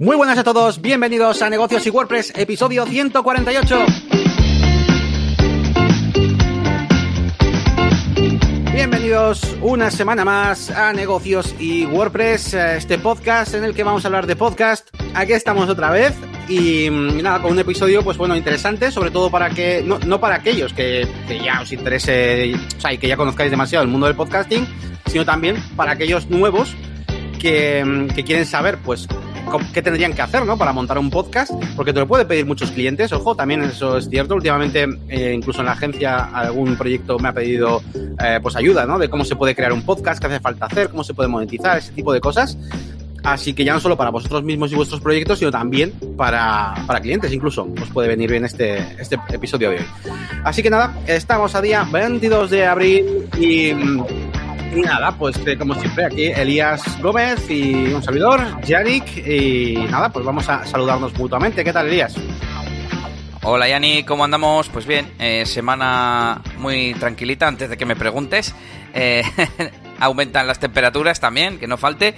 Muy buenas a todos, bienvenidos a Negocios y WordPress, episodio 148. Bienvenidos una semana más a Negocios y WordPress, este podcast en el que vamos a hablar de podcast. Aquí estamos otra vez y, nada, con un episodio, pues bueno, interesante, sobre todo para que, no, no para aquellos que, que, ya os interese, o sea, y que ya conozcáis demasiado el mundo del podcasting, sino también para aquellos nuevos que, que quieren saber, pues, qué tendrían que hacer, ¿no? Para montar un podcast, porque te lo puede pedir muchos clientes. Ojo, también eso es cierto. Últimamente, eh, incluso en la agencia, algún proyecto me ha pedido, eh, pues, ayuda, ¿no? De cómo se puede crear un podcast, qué hace falta hacer, cómo se puede monetizar, ese tipo de cosas. Así que ya no solo para vosotros mismos y vuestros proyectos, sino también para, para clientes, incluso os puede venir bien este, este episodio de hoy. Así que nada, estamos a día 22 de abril y y nada, pues eh, como siempre, aquí Elías Gómez y un servidor, Yannick. Y nada, pues vamos a saludarnos mutuamente. ¿Qué tal, Elías? Hola Yannick, ¿cómo andamos? Pues bien, eh, semana muy tranquilita antes de que me preguntes. Eh, aumentan las temperaturas también, que no falte.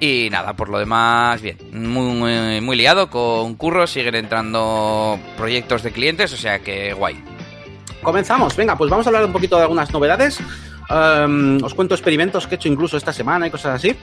Y nada, por lo demás, bien. Muy, muy, muy liado con curros, siguen entrando proyectos de clientes, o sea que guay. Comenzamos, venga, pues vamos a hablar un poquito de algunas novedades. Um, os cuento experimentos que he hecho incluso esta semana y cosas así.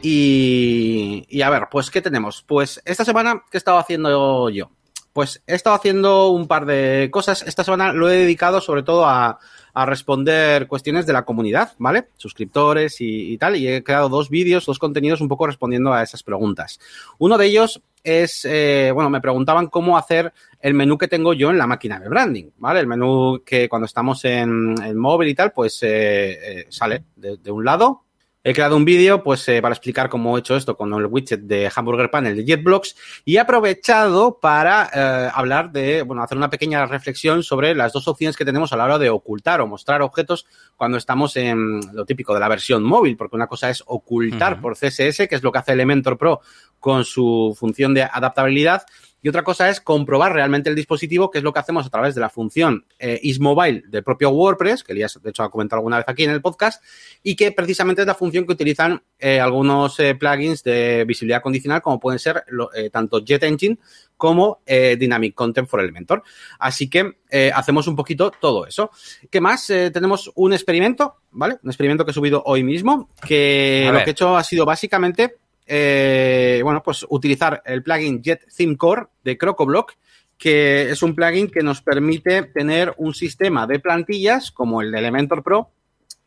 Y, y, a ver, pues, ¿qué tenemos? Pues esta semana, ¿qué he estado haciendo yo? Pues he estado haciendo un par de cosas. Esta semana lo he dedicado sobre todo a, responder cuestiones de la comunidad, ¿vale? Suscriptores y tal. Y he creado dos vídeos, dos contenidos un poco respondiendo a esas preguntas. Uno de ellos es, eh, bueno, me preguntaban cómo hacer el menú que tengo yo en la máquina de branding, ¿vale? El menú que cuando estamos en, en móvil y tal, pues eh, eh, sale de, un lado. He creado un vídeo, pues, eh, para explicar cómo he hecho esto con el widget de Hamburger Panel de JetBlocks y he aprovechado para eh, hablar de, bueno, hacer una pequeña reflexión sobre las dos opciones que tenemos a la hora de ocultar o mostrar objetos cuando estamos en lo típico de la versión móvil, porque una cosa es ocultar uh -huh. por CSS, que es lo que hace Elementor Pro con su función de adaptabilidad, y otra cosa es comprobar realmente el dispositivo, que es lo que hacemos a través de la función eh, isMobile del propio WordPress, que Elías, de hecho, ha comentado alguna vez aquí en el podcast, y que precisamente es la función que utilizan eh, algunos eh, plugins de visibilidad condicional, como pueden ser lo, eh, tanto Jet Engine como Dynamic Content for Elementor. Así que hacemos un poquito todo eso. ¿Qué más? Tenemos un experimento, ¿vale? Un experimento que he subido hoy mismo, que lo que he hecho ha sido básicamente eh, bueno, pues utilizar el plugin Jet Theme Core de CrocoBlock, que es un plugin que nos permite tener un sistema de plantillas como el de Elementor Pro.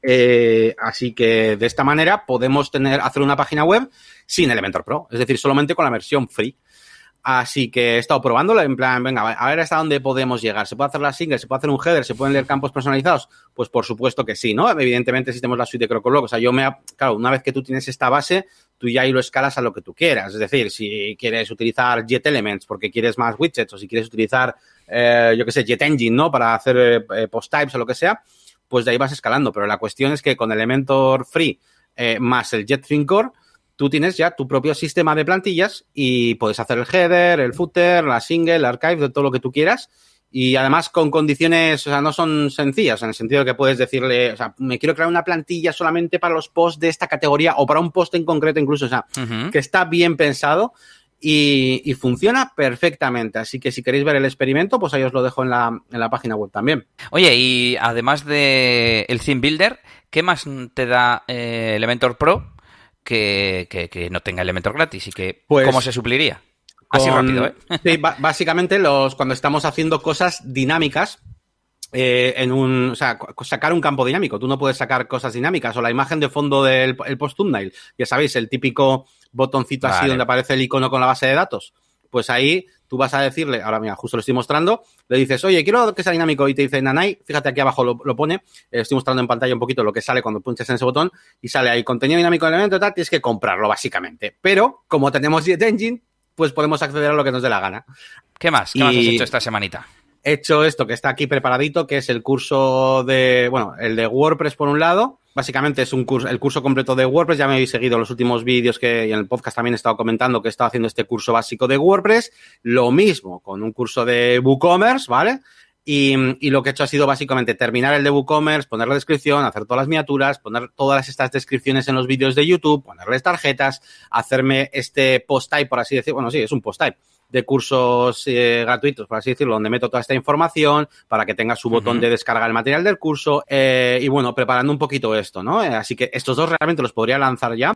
Eh, así que de esta manera podemos tener, hacer una página web sin Elementor Pro, es decir, solamente con la versión free. Así que he estado probándolo en plan, venga, a ver hasta dónde podemos llegar. ¿Se puede hacer la single? ¿Se puede hacer un header? ¿Se pueden leer campos personalizados? Pues por supuesto que sí, ¿no? Evidentemente si tenemos la suite de CrocoBlock. O sea, yo me, claro, una vez que tú tienes esta base, tú ya ahí lo escalas a lo que tú quieras. Es decir, si quieres utilizar Jet Elements porque quieres más widgets o si quieres utilizar, eh, yo qué sé, Jet Engine, ¿no? Para hacer eh, post types o lo que sea, pues de ahí vas escalando. Pero la cuestión es que con Elementor Free eh, más el Jet Core, tú tienes ya tu propio sistema de plantillas y puedes hacer el header, el footer, la single, el archive, de todo lo que tú quieras. Y además con condiciones, o sea, no son sencillas, en el sentido de que puedes decirle, o sea, me quiero crear una plantilla solamente para los posts de esta categoría o para un post en concreto incluso, o sea, uh -huh. que está bien pensado y, y, funciona perfectamente. Así que si queréis ver el experimento, pues ahí os lo dejo en la, en la página web también. Oye, y además de el Theme Builder, ¿qué más te da eh, Elementor Pro que, que, que, no tenga Elementor gratis y que pues, cómo se supliría. Así con, rápido, ¿eh? Sí, básicamente los, cuando estamos haciendo cosas dinámicas, eh, en un, o sea, sacar un campo dinámico. Tú no puedes sacar cosas dinámicas o la imagen de fondo del el post thumbnail. Ya sabéis, el típico botoncito vale. así donde aparece el icono con la base de datos. Pues ahí tú vas a decirle, ahora mira, justo lo estoy mostrando, le dices, oye, quiero que sea dinámico y te dice Nanai, fíjate aquí abajo lo, lo pone, eh, estoy mostrando en pantalla un poquito lo que sale cuando punches en ese botón y sale ahí contenido dinámico del elemento y tal, tienes que comprarlo básicamente. Pero como tenemos Jet Engine, pues podemos acceder a lo que nos dé la gana. ¿Qué más? ¿Qué y... más has hecho esta semanita? He hecho esto que está aquí preparadito, que es el curso de, bueno, el de WordPress por un lado, Básicamente es un curso, el curso completo de WordPress. Ya me habéis seguido los últimos vídeos que y en el podcast también he estado comentando que he estado haciendo este curso básico de WordPress. Lo mismo con un curso de WooCommerce, ¿vale? Y, lo que he hecho ha sido básicamente terminar el de WooCommerce, poner la descripción, hacer todas las miniaturas, poner todas estas descripciones en los vídeos de YouTube, ponerles tarjetas, hacerme este post type, por así decirlo. Bueno, sí, es un post type de cursos eh, gratuitos, por así decirlo, donde meto toda esta información para que tenga su botón de descarga el material del curso eh, y bueno, preparando un poquito esto, ¿no? Eh, así que estos dos realmente los podría lanzar ya,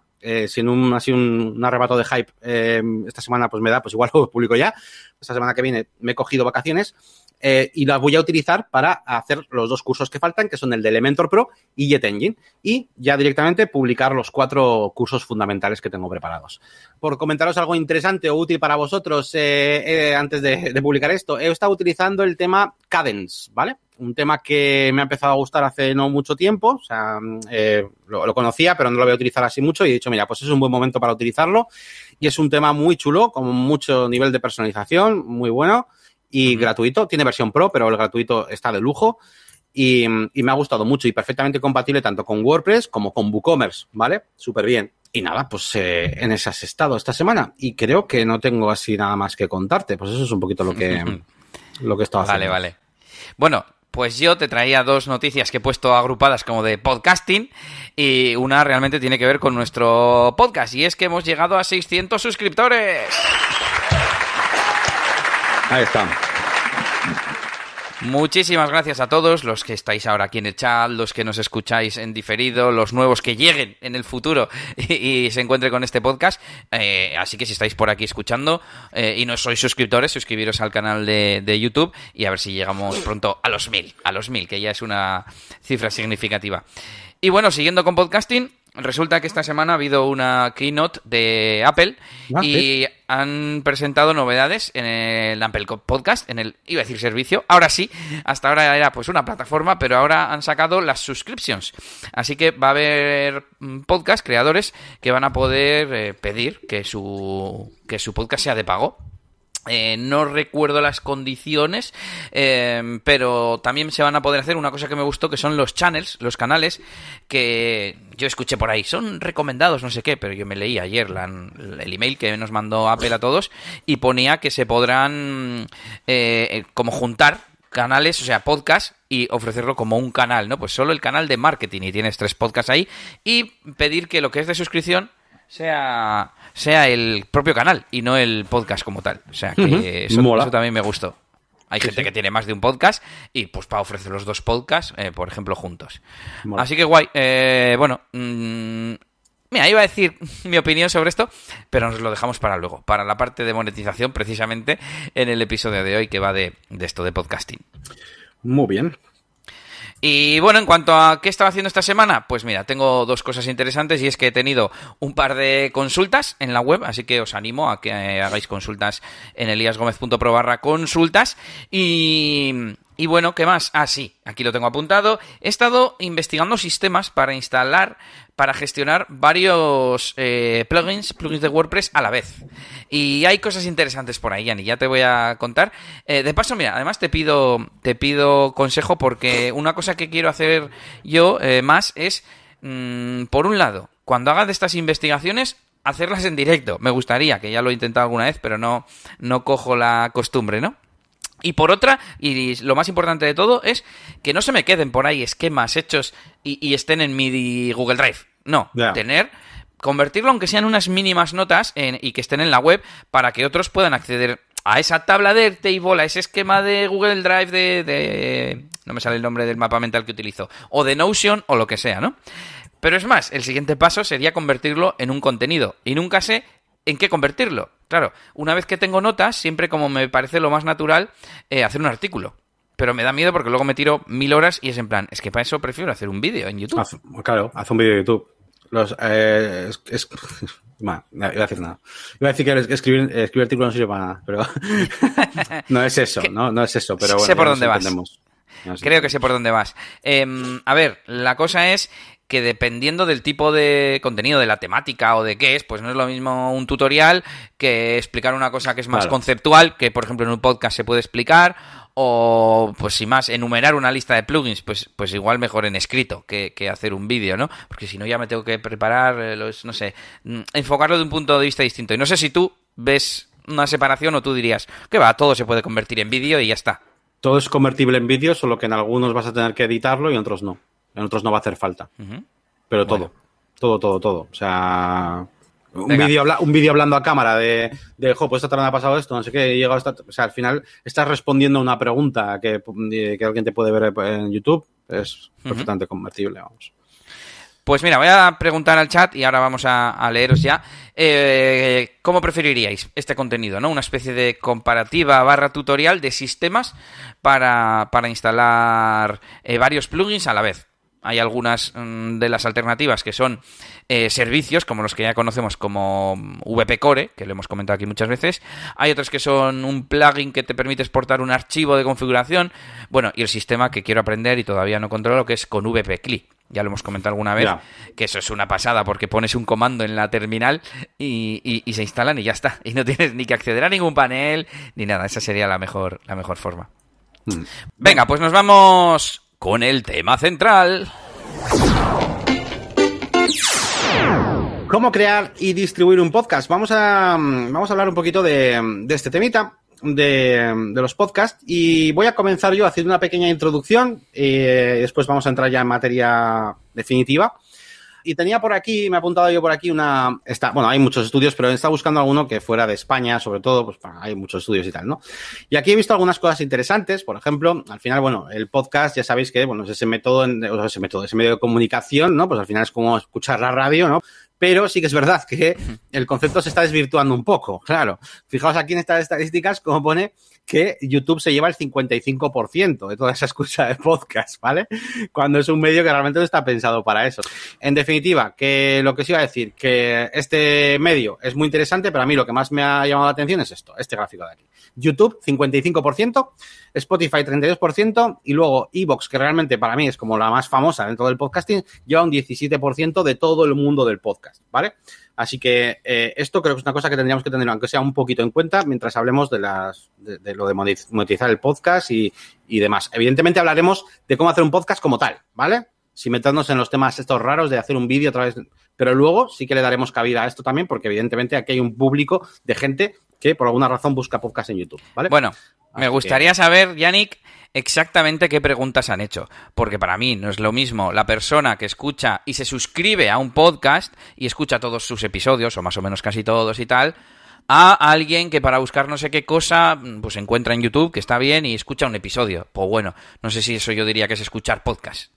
sin un, así un, arrebato de hype esta semana pues me da, pues igual lo publico ya. Esta semana que viene me he cogido vacaciones eh, y las voy a utilizar para hacer los dos cursos que faltan, que son el de Elementor Pro y Jet Engine, y ya directamente publicar los cuatro cursos fundamentales que tengo preparados. Por comentaros algo interesante o útil para vosotros eh, eh, antes de, publicar esto, he estado utilizando el tema Cadence, ¿vale? Un tema que me ha empezado a gustar hace no mucho tiempo, o sea, lo, lo, conocía, pero no lo voy a utilizar así mucho y he dicho, mira, pues es un buen momento para utilizarlo y es un tema muy chulo, con mucho nivel de personalización, muy bueno y gratuito. Tiene versión pro, pero el gratuito está de lujo. Y, me ha gustado mucho y perfectamente compatible tanto con WordPress como con WooCommerce, ¿vale? Súper bien. Y nada, pues eh, en esas estado esta semana. Y creo que no tengo así nada más que contarte. Pues eso es un poquito lo que, lo que he estado haciendo. Vale, vale. Bueno, pues yo te traía dos noticias que he puesto agrupadas como de podcasting y una realmente tiene que ver con nuestro podcast y es que hemos llegado a 600 suscriptores. Ahí estamos. Muchísimas gracias a todos los que estáis ahora aquí en el chat, los que nos escucháis en diferido, los nuevos que lleguen en el futuro y, se encuentren con este podcast. Eh, así que si estáis por aquí escuchando eh, y no sois suscriptores, suscribiros al canal de, de, YouTube y a ver si llegamos pronto a los mil, a los mil, que ya es una cifra significativa. Y bueno, siguiendo con podcasting, Resulta que esta semana ha habido una keynote de Apple ah, y han presentado novedades en el Apple Podcast, en el, iba a decir servicio, ahora sí, hasta ahora era pues una plataforma, pero ahora han sacado las subscriptions. Así que va a haber mm, podcast creadores que van a poder eh, pedir que su, que su podcast sea de pago eh, no recuerdo las condiciones, eh, pero también se van a poder hacer una cosa que me gustó, que son los channels, los canales, que yo escuché por ahí, son recomendados, no sé qué, pero yo me leí ayer el email que nos mandó Apple a todos y ponía que se podrán eh, como juntar canales, o sea, podcast, y ofrecerlo como un canal, ¿no? Pues solo el canal de marketing y tienes tres podcasts ahí y pedir que lo que es de suscripción sea, sea el propio canal y no el podcast como tal. O sea, que eso, también me gustó. Hay gente que tiene más de un podcast y pues para ofrecer los dos podcasts, eh, por ejemplo, juntos. Así que guay. Eh, bueno, mm, mira, iba a decir mi opinión sobre esto, pero nos lo dejamos para luego, para la parte de monetización, precisamente en el episodio de hoy que va de, de esto de podcasting. Muy bien. Y bueno, en cuanto a qué estaba haciendo esta semana, pues mira, tengo dos cosas interesantes y es que he tenido un par de consultas en la web, así que os animo a que hagáis consultas en eliasgomez.pro barra consultas y... Y bueno, ¿qué más? Ah, sí, aquí lo tengo apuntado. He estado investigando sistemas para instalar para gestionar varios eh, plugins, plugins de WordPress a la vez. Y hay cosas interesantes por ahí, Yanni, ya te voy a contar. Eh, de paso, mira, además te pido, te pido consejo porque una cosa que quiero hacer yo eh, más es, mm, por un lado, cuando haga de estas investigaciones, hacerlas en directo. Me gustaría, que ya lo he intentado alguna vez, pero no, no cojo la costumbre, ¿no? Y por otra, y lo más importante de todo, es que no se me queden por ahí esquemas hechos y, estén en mi Google Drive. No, tener convertirlo aunque sean unas mínimas notas y que estén en la web para que otros puedan acceder a esa tabla de table, a ese esquema de Google Drive de, de, no me sale el nombre del mapa mental que utilizo, o de Notion o lo que sea, ¿no? Pero es más, el siguiente paso sería convertirlo en un contenido y nunca sé en qué convertirlo. Claro, una vez que tengo notas, siempre como me parece lo más natural, eh, hacer un artículo. Pero me da miedo porque luego me tiro mil horas y es en plan, es que para eso prefiero hacer un vídeo en YouTube. claro, haz un vídeo de YouTube. Los, eh, es, iba a decir nada. Iba a decir que escribir, escribir artículos no sirve para nada, pero no es eso, ¿no? No es eso, pero bueno. Sé por dónde vas. Creo que sé por dónde vas. Em, a ver, la cosa es que dependiendo del tipo de contenido, de la temática o de qué es, pues no es lo mismo un tutorial que explicar una cosa que es más conceptual, que por ejemplo en un podcast se puede explicar, o pues sin más, enumerar una lista de plugins, pues, pues igual mejor en escrito que, hacer un vídeo, ¿no? Porque si no ya me tengo que preparar, eh, los, no sé, mm, enfocarlo de un punto de vista distinto. Y no sé si tú ves una separación o tú dirías que va, todo se puede convertir en vídeo y ya está. todo es convertible en vídeo, solo que en algunos vas a tener que editarlo y en otros no. En otros no va a hacer falta. Pero todo, todo, todo, todo. O sea, un vídeo un vídeo hablando a cámara de, de jo, pues esta tarde ha pasado esto, no sé qué, he llegado esta, o sea, al final estás respondiendo a una pregunta que, que alguien te puede ver en YouTube, es perfectamente convertible, vamos. Pues mira, voy a preguntar al chat y ahora vamos a, leeros ya. Eh, ¿Cómo preferiríais este contenido? ¿no? Una especie de comparativa barra tutorial de sistemas para, para instalar eh, varios plugins a la vez. Hay algunas mm, de las alternativas que son eh, servicios, como los que ya conocemos como VP Core, que lo hemos comentado aquí muchas veces. Hay otros que son un plugin que te permite exportar un archivo de configuración. Bueno, y el sistema que quiero aprender y todavía no controlo, que es con VP CLI. Ya lo hemos comentado alguna vez, que eso es una pasada porque pones un comando en la terminal y, se instalan y ya está. Y no tienes ni que acceder a ningún panel ni nada. Esa sería la mejor, la mejor forma. Hmm. Venga, pues nos vamos con el tema central. ¿Cómo crear y distribuir un podcast? Vamos a, vamos a hablar un poquito de, este temita. De, los podcasts y voy a comenzar yo haciendo una pequeña introducción y después vamos a entrar ya en materia definitiva. Y tenía por aquí, me ha apuntado yo por aquí una. Está, bueno, hay muchos estudios, pero está buscando alguno que fuera de España, sobre todo, pues hay muchos estudios y tal, ¿no? Y aquí he visto algunas cosas interesantes. Por ejemplo, al final, bueno, el podcast, ya sabéis que, bueno, es ese método, ese método, ese medio de comunicación, ¿no? Pues al final es como escuchar la radio, ¿no? Pero sí que es verdad que el concepto se está desvirtuando un poco, claro. Fijaos aquí en estas estadísticas como pone que YouTube se lleva el 55% de toda esa escucha de podcast, ¿vale? Cuando es un medio que realmente no está pensado para eso. En definitiva, que lo que os iba a decir, que este medio es muy interesante, pero a mí lo que más me ha llamado la atención es esto, este gráfico de aquí. YouTube, 55%, Spotify, 32%, y luego Evox, que realmente para mí es como la más famosa dentro del podcasting, lleva un 17% de todo el mundo del podcast, ¿vale? Así que eh, esto creo que es una cosa que tendríamos que tener, aunque sea un poquito en cuenta, mientras hablemos de, las, de, lo de monetizar el podcast y, demás. Evidentemente hablaremos de cómo hacer un podcast como tal, ¿vale? Sin meternos en los temas estos raros de hacer un vídeo a través... Pero luego sí que le daremos cabida a esto también, porque evidentemente aquí hay un público de gente que por alguna razón busca podcast en YouTube, ¿vale? Bueno, me gustaría saber, Yannick, exactamente qué preguntas han hecho. Porque para mí no es lo mismo la persona que escucha y se suscribe a un podcast y escucha todos sus episodios, o más o menos casi todos y tal, a alguien que para buscar no sé qué cosa, pues encuentra en YouTube que está bien y escucha un episodio. Pues bueno, no sé si eso yo diría que es escuchar podcast.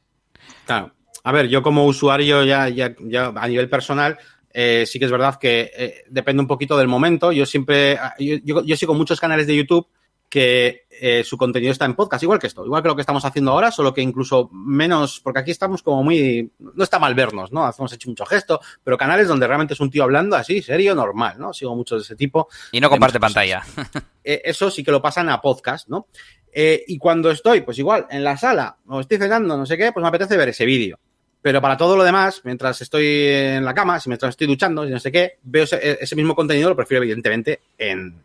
Claro. A ver, yo como usuario ya, ya, ya a nivel personal, eh, sí que es verdad que eh, depende un poquito del momento. Yo siempre, yo, yo sigo muchos canales de YouTube que eh, su contenido está en podcast, igual que esto, igual que lo que estamos haciendo ahora, solo que incluso menos, porque aquí estamos como muy, no está mal vernos, ¿no? Hacemos hecho mucho gesto, pero canales donde realmente es un tío hablando así, serio, normal, ¿no? Sigo muchos de ese tipo. Y no comparte pantalla. Eh, eso sí que lo pasan a podcast, ¿no? Eh, y cuando estoy, pues igual, en la sala, o estoy cenando, no sé qué, pues me apetece ver ese vídeo. Pero para todo lo demás, mientras estoy en la cama, si mientras estoy duchando, si no sé qué, veo ese, ese mismo contenido, lo prefiero evidentemente en,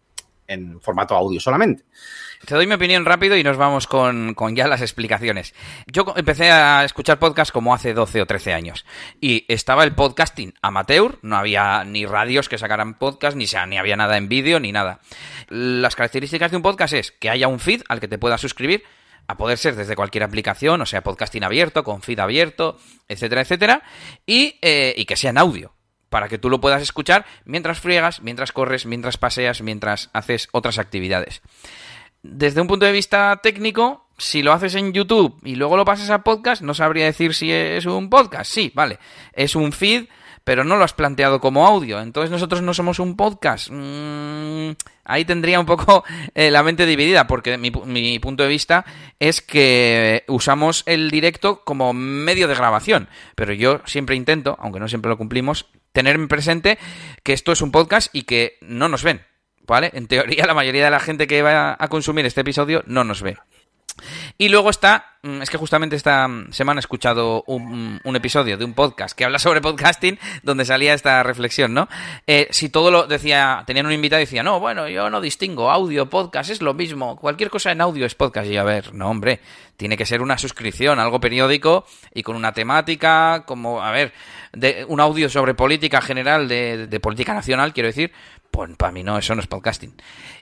en formato audio solamente. Te doy mi opinión rápido y nos vamos con, ya las explicaciones. Yo empecé a escuchar podcast como hace 12 o 13 años. Y estaba el podcasting amateur, no había ni radios que sacaran podcast, ni, sea, ni había nada en vídeo, ni nada. Las características de un podcast es que haya un feed al que te puedas suscribir, a poder ser desde cualquier aplicación, o sea, podcasting abierto, con feed abierto, etcétera, etcétera, y, eh, y que sea en audio para que tú lo puedas escuchar mientras friegas, mientras corres, mientras paseas, mientras haces otras actividades. Desde un punto de vista técnico, si lo haces en YouTube y luego lo pasas a podcast, no sabría decir si es un podcast. Sí, vale, es un feed, pero no lo has planteado como audio. Entonces nosotros no somos un podcast. Mm, ahí tendría un poco eh, la mente dividida, porque mi, mi, punto de vista es que usamos el directo como medio de grabación. Pero yo siempre intento, aunque no siempre lo cumplimos, tener presente que esto es un podcast y que no nos ven. ¿Vale? En teoría, la mayoría de la gente que va a consumir este episodio no nos ve. Y luego está, mm, es que justamente esta semana he escuchado un, episodio de un podcast que habla sobre podcasting, donde salía esta reflexión, ¿no? Eh, si todo lo decía, tenían un invitado y decía, no, bueno, yo no distingo audio, podcast, es lo mismo, cualquier cosa en audio es podcast. Y a ver, no, hombre, tiene que ser una suscripción, algo periódico y con una temática, como, a ver, de un audio sobre política general, de, de política nacional, quiero decir, pues para mí no, eso no es podcasting.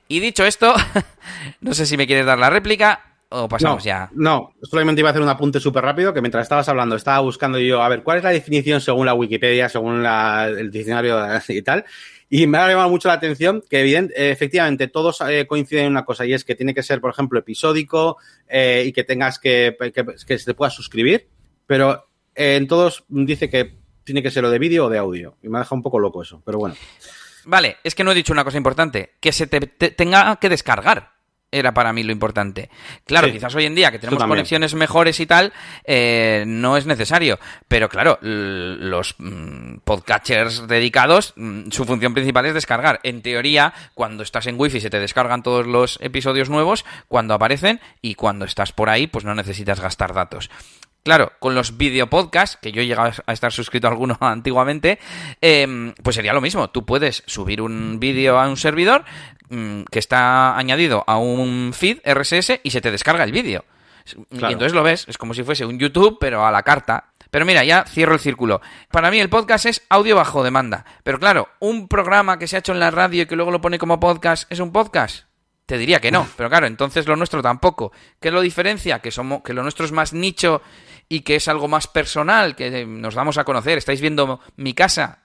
Y dicho esto, no sé si me quieres dar la réplica ¿O pasamos ya? No, solamente iba a hacer un apunte súper rápido que mientras estabas hablando estaba buscando yo, a ver, ¿cuál es la definición según la Wikipedia, según el diccionario y tal? Y me ha llamado mucho la atención que, evidente, efectivamente, todos eh, coinciden en una cosa y es que tiene que ser, por ejemplo, episódico eh, y que tengas que, que, se te pueda suscribir, pero eh, en todos dice que tiene que ser o de vídeo o de audio. Y me ha dejado un poco loco eso, pero bueno. Vale, es que no he dicho una cosa importante, que se te tenga que descargar era para mí lo importante. Claro, quizás hoy en día que tenemos conexiones mejores y tal, eh, no es necesario. Pero claro, los mm, podcatchers dedicados, mm, su función principal es descargar. En teoría, cuando estás en Wi-Fi se te descargan todos los episodios nuevos cuando aparecen y cuando estás por ahí, pues no necesitas gastar datos. Claro, con los videopodcasts, que yo he llegado a estar suscrito a alguno antiguamente, em, pues sería lo mismo. Tú puedes subir un vídeo a un servidor mm, que está añadido a un feed RSS y se te descarga el vídeo. Y entonces lo ves, es como si fuese un YouTube, pero a la carta. Pero mira, ya cierro el círculo. Para mí el podcast es audio bajo demanda. Pero claro, un programa que se ha hecho en la radio y que luego lo pone como podcast, ¿es un podcast? Te diría que no, pero claro, entonces lo nuestro tampoco. ¿Qué lo diferencia? Que somos, que lo nuestro es más nicho y que es algo más personal, que nos vamos a conocer. ¿Estáis viendo mi casa?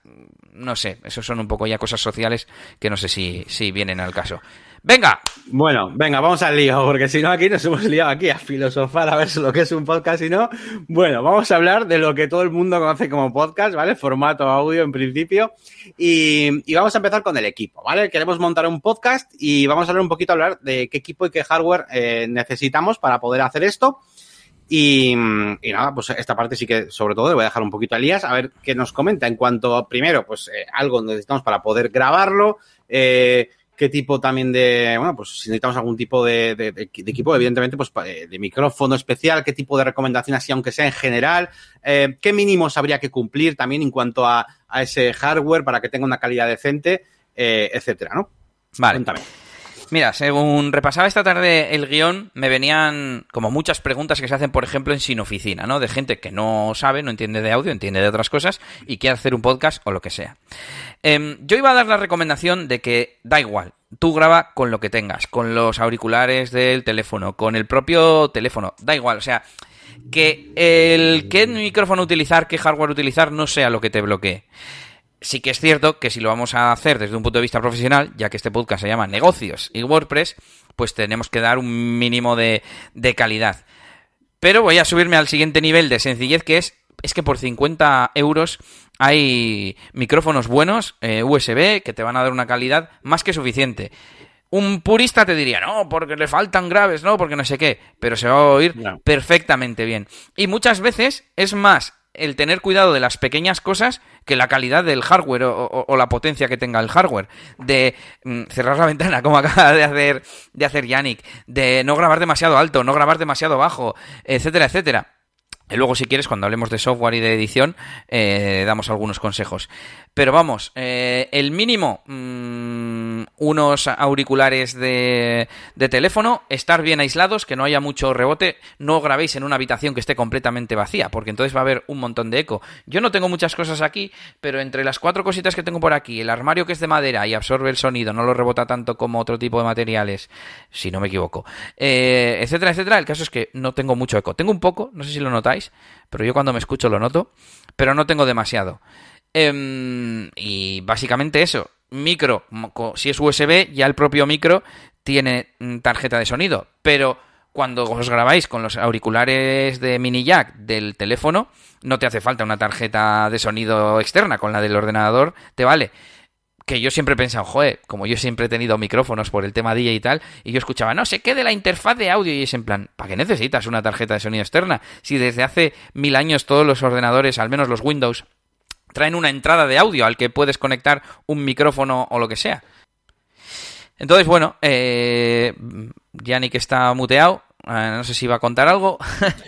No sé, eso son un poco ya cosas sociales que no sé si, si vienen al caso. Venga. Bueno, venga, vamos al lío, porque si no aquí nos hemos liado aquí a filosofar a ver lo que es un podcast y no. Bueno, vamos a hablar de lo que todo el mundo conoce como podcast, ¿vale? Formato audio en principio. Y, vamos a empezar con el equipo, ¿vale? Queremos montar un podcast y vamos a hablar un poquito, hablar de qué equipo y qué hardware eh, necesitamos para poder hacer esto. Y, nada, pues esta parte sí que, sobre todo, le voy a dejar un poquito a Elías a ver qué nos comenta en cuanto, primero, pues eh, algo necesitamos para poder grabarlo, eh, qué tipo también de, bueno, pues si necesitamos algún tipo de, equipo, evidentemente, pues eh, de micrófono especial, qué tipo de recomendación así, aunque sea en general, qué mínimos habría que cumplir también en cuanto a, a ese hardware para que tenga una calidad decente, etcétera, ¿no? Vale. Cuéntame. Mira, según repasaba esta tarde el guion, me venían como muchas preguntas que se hacen, por ejemplo, en Sin Oficina, ¿no? De gente que no sabe, no entiende de audio, entiende de otras cosas y quiere hacer un podcast o lo que sea. Em, yo iba a dar la recomendación de que da igual, tú graba con lo que tengas, con los auriculares del teléfono, con el propio teléfono, da igual, o sea, que el qué micrófono utilizar, qué hardware utilizar no sea lo que te bloquee sí que es cierto que si lo vamos a hacer desde un punto de vista profesional, ya que este podcast se llama Negocios y WordPress, pues tenemos que dar un mínimo de, calidad. Pero voy a subirme al siguiente nivel de sencillez, que es, es que por 50 euros hay micrófonos buenos, eh, USB, que te van a dar una calidad más que suficiente. Un purista te diría, no, porque le faltan graves, no, porque no sé qué, pero se va a oír perfectamente bien. Y muchas veces es más el tener cuidado de las pequeñas cosas que la calidad del hardware o, la potencia que tenga el hardware. De mm, cerrar la ventana, como acaba de hacer, de hacer Yannick. De no grabar demasiado alto, no grabar demasiado bajo, etcétera, etcétera. Y luego, si quieres, cuando hablemos de software y de edición, eh, damos algunos consejos. Pero vamos, eh, el mínimo, mm, unos auriculares de, teléfono, estar bien aislados, que no haya mucho rebote, no grabéis en una habitación que esté completamente vacía, porque entonces va a haber un montón de eco. Yo no tengo muchas cosas aquí, pero entre las cuatro cositas que tengo por aquí, el armario que es de madera y absorbe el sonido, no lo rebota tanto como otro tipo de materiales, si no me equivoco, eh, etcétera, etcétera, el caso es que no tengo mucho eco. Tengo un poco, no sé si lo notáis, pero yo cuando me escucho lo noto, pero no tengo demasiado. Em, y básicamente eso. Micro, si es USB, ya el propio micro tiene mm, tarjeta de sonido. Pero cuando os grabáis con los auriculares de mini jack del teléfono, no te hace falta una tarjeta de sonido externa, con la del ordenador te vale. Que yo siempre he pensado, joder, como yo siempre he tenido micrófonos por el tema DJ y tal, y yo escuchaba, no sé qué de la interfaz de audio, y es en plan, ¿para qué necesitas una tarjeta de sonido externa? Si desde hace mil años todos los ordenadores, al menos los Windows, traen una entrada de audio al que puedes conectar un micrófono o lo que sea. Entonces, bueno, eh, Yannick está muteado. Eh, no sé si va a contar algo.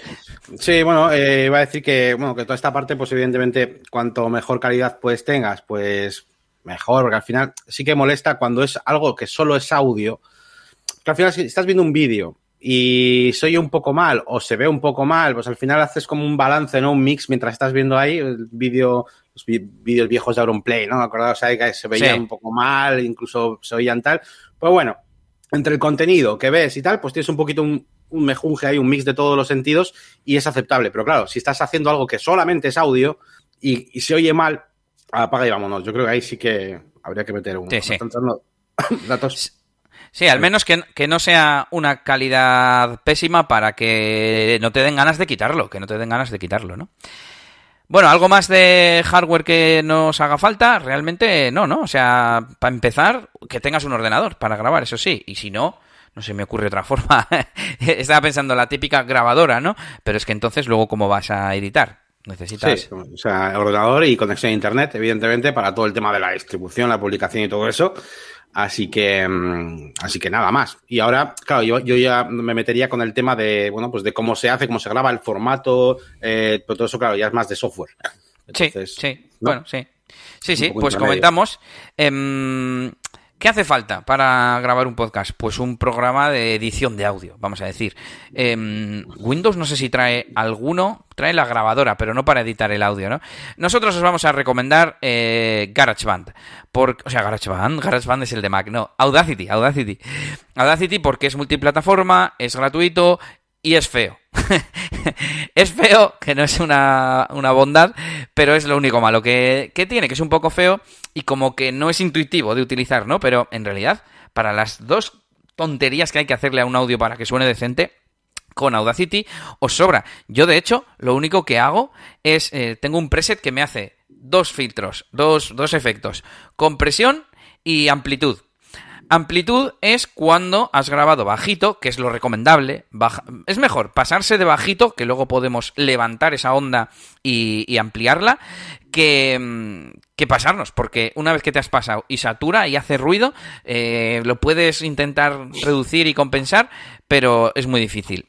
sí, bueno, eh, iba a decir que, bueno, que toda esta parte, pues evidentemente, cuanto mejor calidad pues tengas, pues mejor, porque al final sí que molesta cuando es algo que solo es audio. Que al final, si estás viendo un vídeo y soy un poco mal o se ve un poco mal, pues al final haces como un balance, ¿no? Un mix mientras estás viendo ahí el vídeo los vídeos viejos de Auronplay, ¿no? Acordaos ahí que se veían un poco mal, incluso se oían tal. Pues bueno, entre el contenido que ves y tal, pues tienes un poquito un, un mejunje, hay un mix de todos los sentidos y es aceptable. Pero claro, si estás haciendo algo que solamente es audio y, se oye mal, apaga y vámonos. Yo creo que ahí sí que habría que meter un sí, datos. Sí, al menos que, que, no sea una calidad pésima para que no te den ganas de quitarlo, que no te den ganas de quitarlo, ¿no? Bueno, algo más de hardware que nos haga falta, realmente no, ¿no? O sea, para empezar, que tengas un ordenador para grabar, eso sí, y si no, no se me ocurre otra forma. Estaba pensando la típica grabadora, ¿no? Pero es que entonces luego cómo vas a editar. Necesitas. Sí, o sea, ordenador y conexión a internet, evidentemente, para todo el tema de la distribución, la publicación y todo eso. Así que, mm, así que nada más. Y ahora, claro, yo, yo, ya me metería con el tema de, bueno, pues de cómo se hace, cómo se graba, el formato, eh, pero todo eso, claro, ya es más de software. sí, sí, bueno, sí. Sí, sí, pues comentamos. Eh, ¿Qué hace falta para grabar un podcast? Pues un programa de edición de audio, vamos a decir. Em, Windows no sé si trae alguno, trae la grabadora, pero no para editar el audio, ¿no? Nosotros os vamos a recomendar eh, GarageBand. O sea, GarageBand, GarageBand es el de Mac, no, Audacity, Audacity. Audacity porque es multiplataforma, es gratuito y es feo. es feo, que no es una, bondad, pero es lo único malo que, que, tiene, que es un poco feo y como que no es intuitivo de utilizar, ¿no? Pero en realidad, para las dos tonterías que hay que hacerle a un audio para que suene decente, con Audacity os sobra. Yo, de hecho, lo único que hago es, eh, tengo un preset que me hace dos filtros, dos, dos efectos, compresión y amplitud. Amplitud es cuando has grabado bajito, que es lo recomendable. Es mejor pasarse de bajito, que luego podemos levantar esa onda y, ampliarla, que, mm, que, pasarnos, porque una vez que te has pasado y satura y hace ruido, eh, lo puedes intentar reducir y compensar, pero es muy difícil.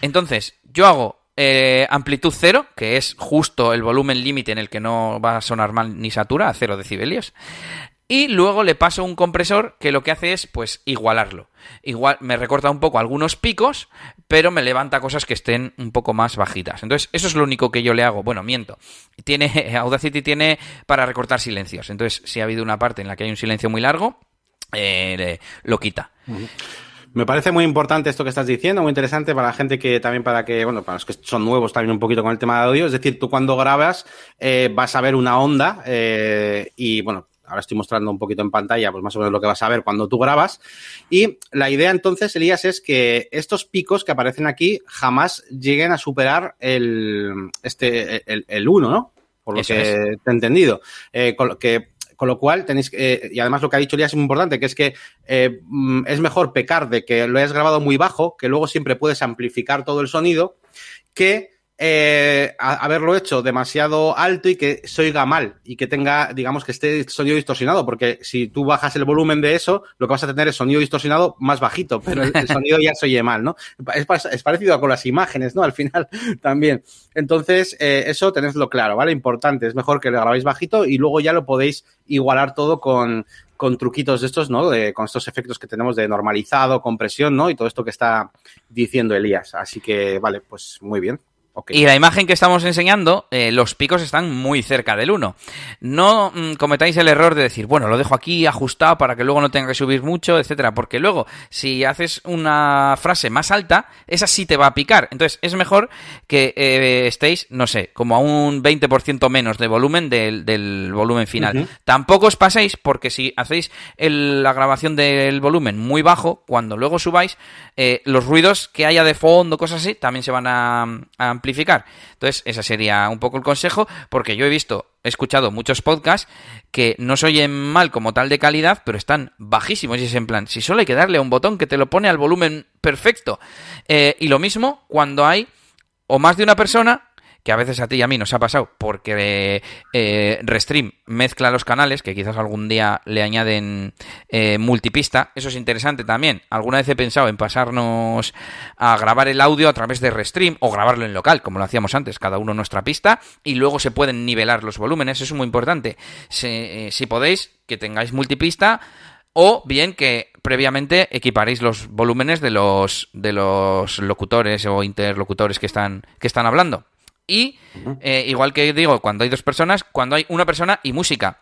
Entonces, yo hago eh, amplitud cero, que es justo el volumen límite en el que no va a sonar mal ni satura, a cero decibelios. Y luego le paso un compresor que lo que hace es, pues, igualarlo. Igual me recorta un poco algunos picos, pero me levanta cosas que estén un poco más bajitas. Entonces, eso es lo único que yo le hago. Bueno, miento. Tiene, Audacity tiene para recortar silencios. Entonces, si ha habido una parte en la que hay un silencio muy largo, eh, lo quita. Me parece muy importante esto que estás diciendo, muy interesante para la gente que también para que, bueno, para los que son nuevos también un poquito con el tema de audio. Es decir, tú cuando grabas eh, vas a ver una onda eh, y, bueno, ahora estoy mostrando un poquito en pantalla, pues más o menos lo que vas a ver cuando tú grabas. Y la idea entonces, Elías, es que estos picos que aparecen aquí jamás lleguen a superar el, este, el, 1, ¿no? Por lo que te he entendido. Eh, con, que, con lo cual tenéis que, y además lo que ha dicho Elías es muy importante, que es que eh, mm, es mejor pecar de que lo hayas grabado muy bajo, que luego siempre puedes amplificar todo el sonido, que eh, haberlo hecho demasiado alto y que se oiga mal y que tenga, digamos, que esté sonido distorsionado, porque si tú bajas el volumen de eso, lo que vas a tener es sonido distorsionado más bajito, pero el, sonido ya se oye mal, ¿no? Es, parecido con las imágenes, ¿no? Al final también. Entonces, eh, eso tenedlo claro, ¿vale? Importante, es mejor que lo grabéis bajito y luego ya lo podéis igualar todo con, con truquitos de estos, ¿no? De, con estos efectos que tenemos de normalizado, compresión, ¿no? Y todo esto que está diciendo Elías. Así que, vale, pues muy bien. Y la imagen que estamos enseñando, eh, los picos están muy cerca del 1. No mm, cometáis el error de decir, bueno, lo dejo aquí ajustado para que luego no tenga que subir mucho, etcétera, porque luego, si haces una frase más alta, esa sí te va a picar. Entonces, es mejor que eh, estéis, no sé, como a un 20% menos de volumen del, volumen final. Tampoco os paséis, porque si hacéis la grabación del volumen muy bajo, cuando luego subáis, eh, los ruidos que haya de fondo, cosas así, también se van a, a amplificar. Entonces, ese sería un poco el consejo, porque yo he visto, he escuchado muchos podcasts que no se oyen mal como tal de calidad, pero están bajísimos y es en plan, si solo hay que darle a un botón que te lo pone al volumen perfecto. Eh, y lo mismo cuando hay o más de una persona que a veces a ti y a mí nos ha pasado porque eh, Restream mezcla los canales, que quizás algún día le añaden eh, multipista. Eso es interesante también. Alguna vez he pensado en pasarnos a grabar el audio a través de Restream o grabarlo en local, como lo hacíamos antes, cada uno nuestra pista, y luego se pueden nivelar los volúmenes. Eso es muy importante. Si, eh, si podéis, que tengáis multipista o bien que previamente equiparéis los volúmenes de los de los locutores o interlocutores que están que están hablando. Y, eh, igual que digo, cuando hay dos personas, cuando hay una persona y música.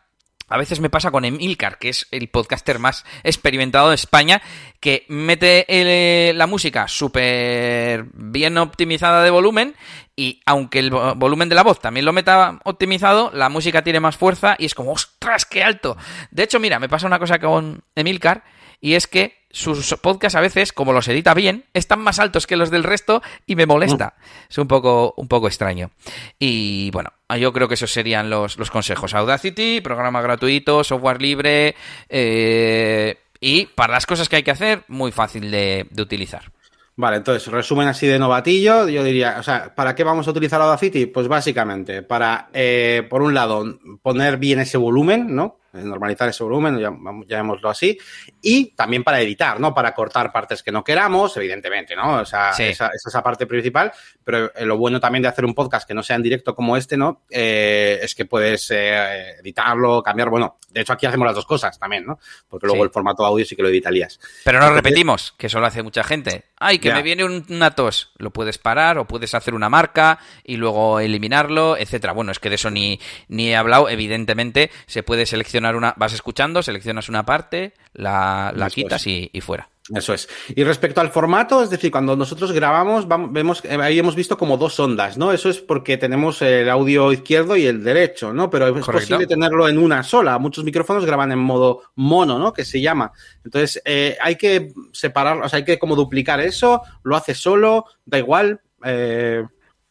a veces me pasa con Emilcar, que es el podcaster más experimentado de España, que mete eh, la música súper bien optimizada de volumen y aunque el volumen de la voz también lo meta optimizado, la música tiene más fuerza y es como, ostras, qué alto. De hecho, mira, me pasa una cosa con Emilcar y es que sus podcasts a veces, como los edita bien, están más altos que los del resto y me molesta. Mm. Es un poco, un poco extraño. Y bueno, yo creo que esos serían los, consejos. Audacity, programa gratuito, software libre eh, y para las cosas que hay que hacer, muy fácil de, utilizar. Vale, entonces, resumen así de novatillo, yo diría, o sea, ¿para qué vamos a utilizar Audacity? Pues básicamente, para, eh, por un lado, poner bien ese volumen, ¿no? Eh, normalizar ese volumen, llamémoslo así, y también para editar, ¿no? Para cortar partes que no queramos, evidentemente, ¿no? O sea, esa, es esa parte principal, pero eh, lo bueno también de hacer un podcast que no sea en directo como este, ¿no? Eh, es que puedes editarlo, cambiar, bueno, de hecho aquí hacemos las dos cosas también, ¿no? Porque luego el formato audio sí que lo editarías. Pero no repetimos, que solo hace mucha gente. Ay, que me viene un, una tos, lo puedes parar o puedes hacer una marca y luego eliminarlo, etcétera. Bueno, es que de eso ni, ni he hablado, evidentemente se puede seleccionar una, vas escuchando, seleccionas una parte, la, quitas y, fuera. Eso es. Y respecto al formato, es decir, cuando nosotros grabamos, vemos, eh, ahí hemos visto como dos ondas, ¿no? Eso es porque tenemos el audio izquierdo y el derecho, ¿no? Pero es posible tenerlo en una sola. Muchos micrófonos graban en modo mono, ¿no? Que se llama. Entonces, eh, hay que separar, o sea, hay que como duplicar eso, lo hace solo, da igual. Eh...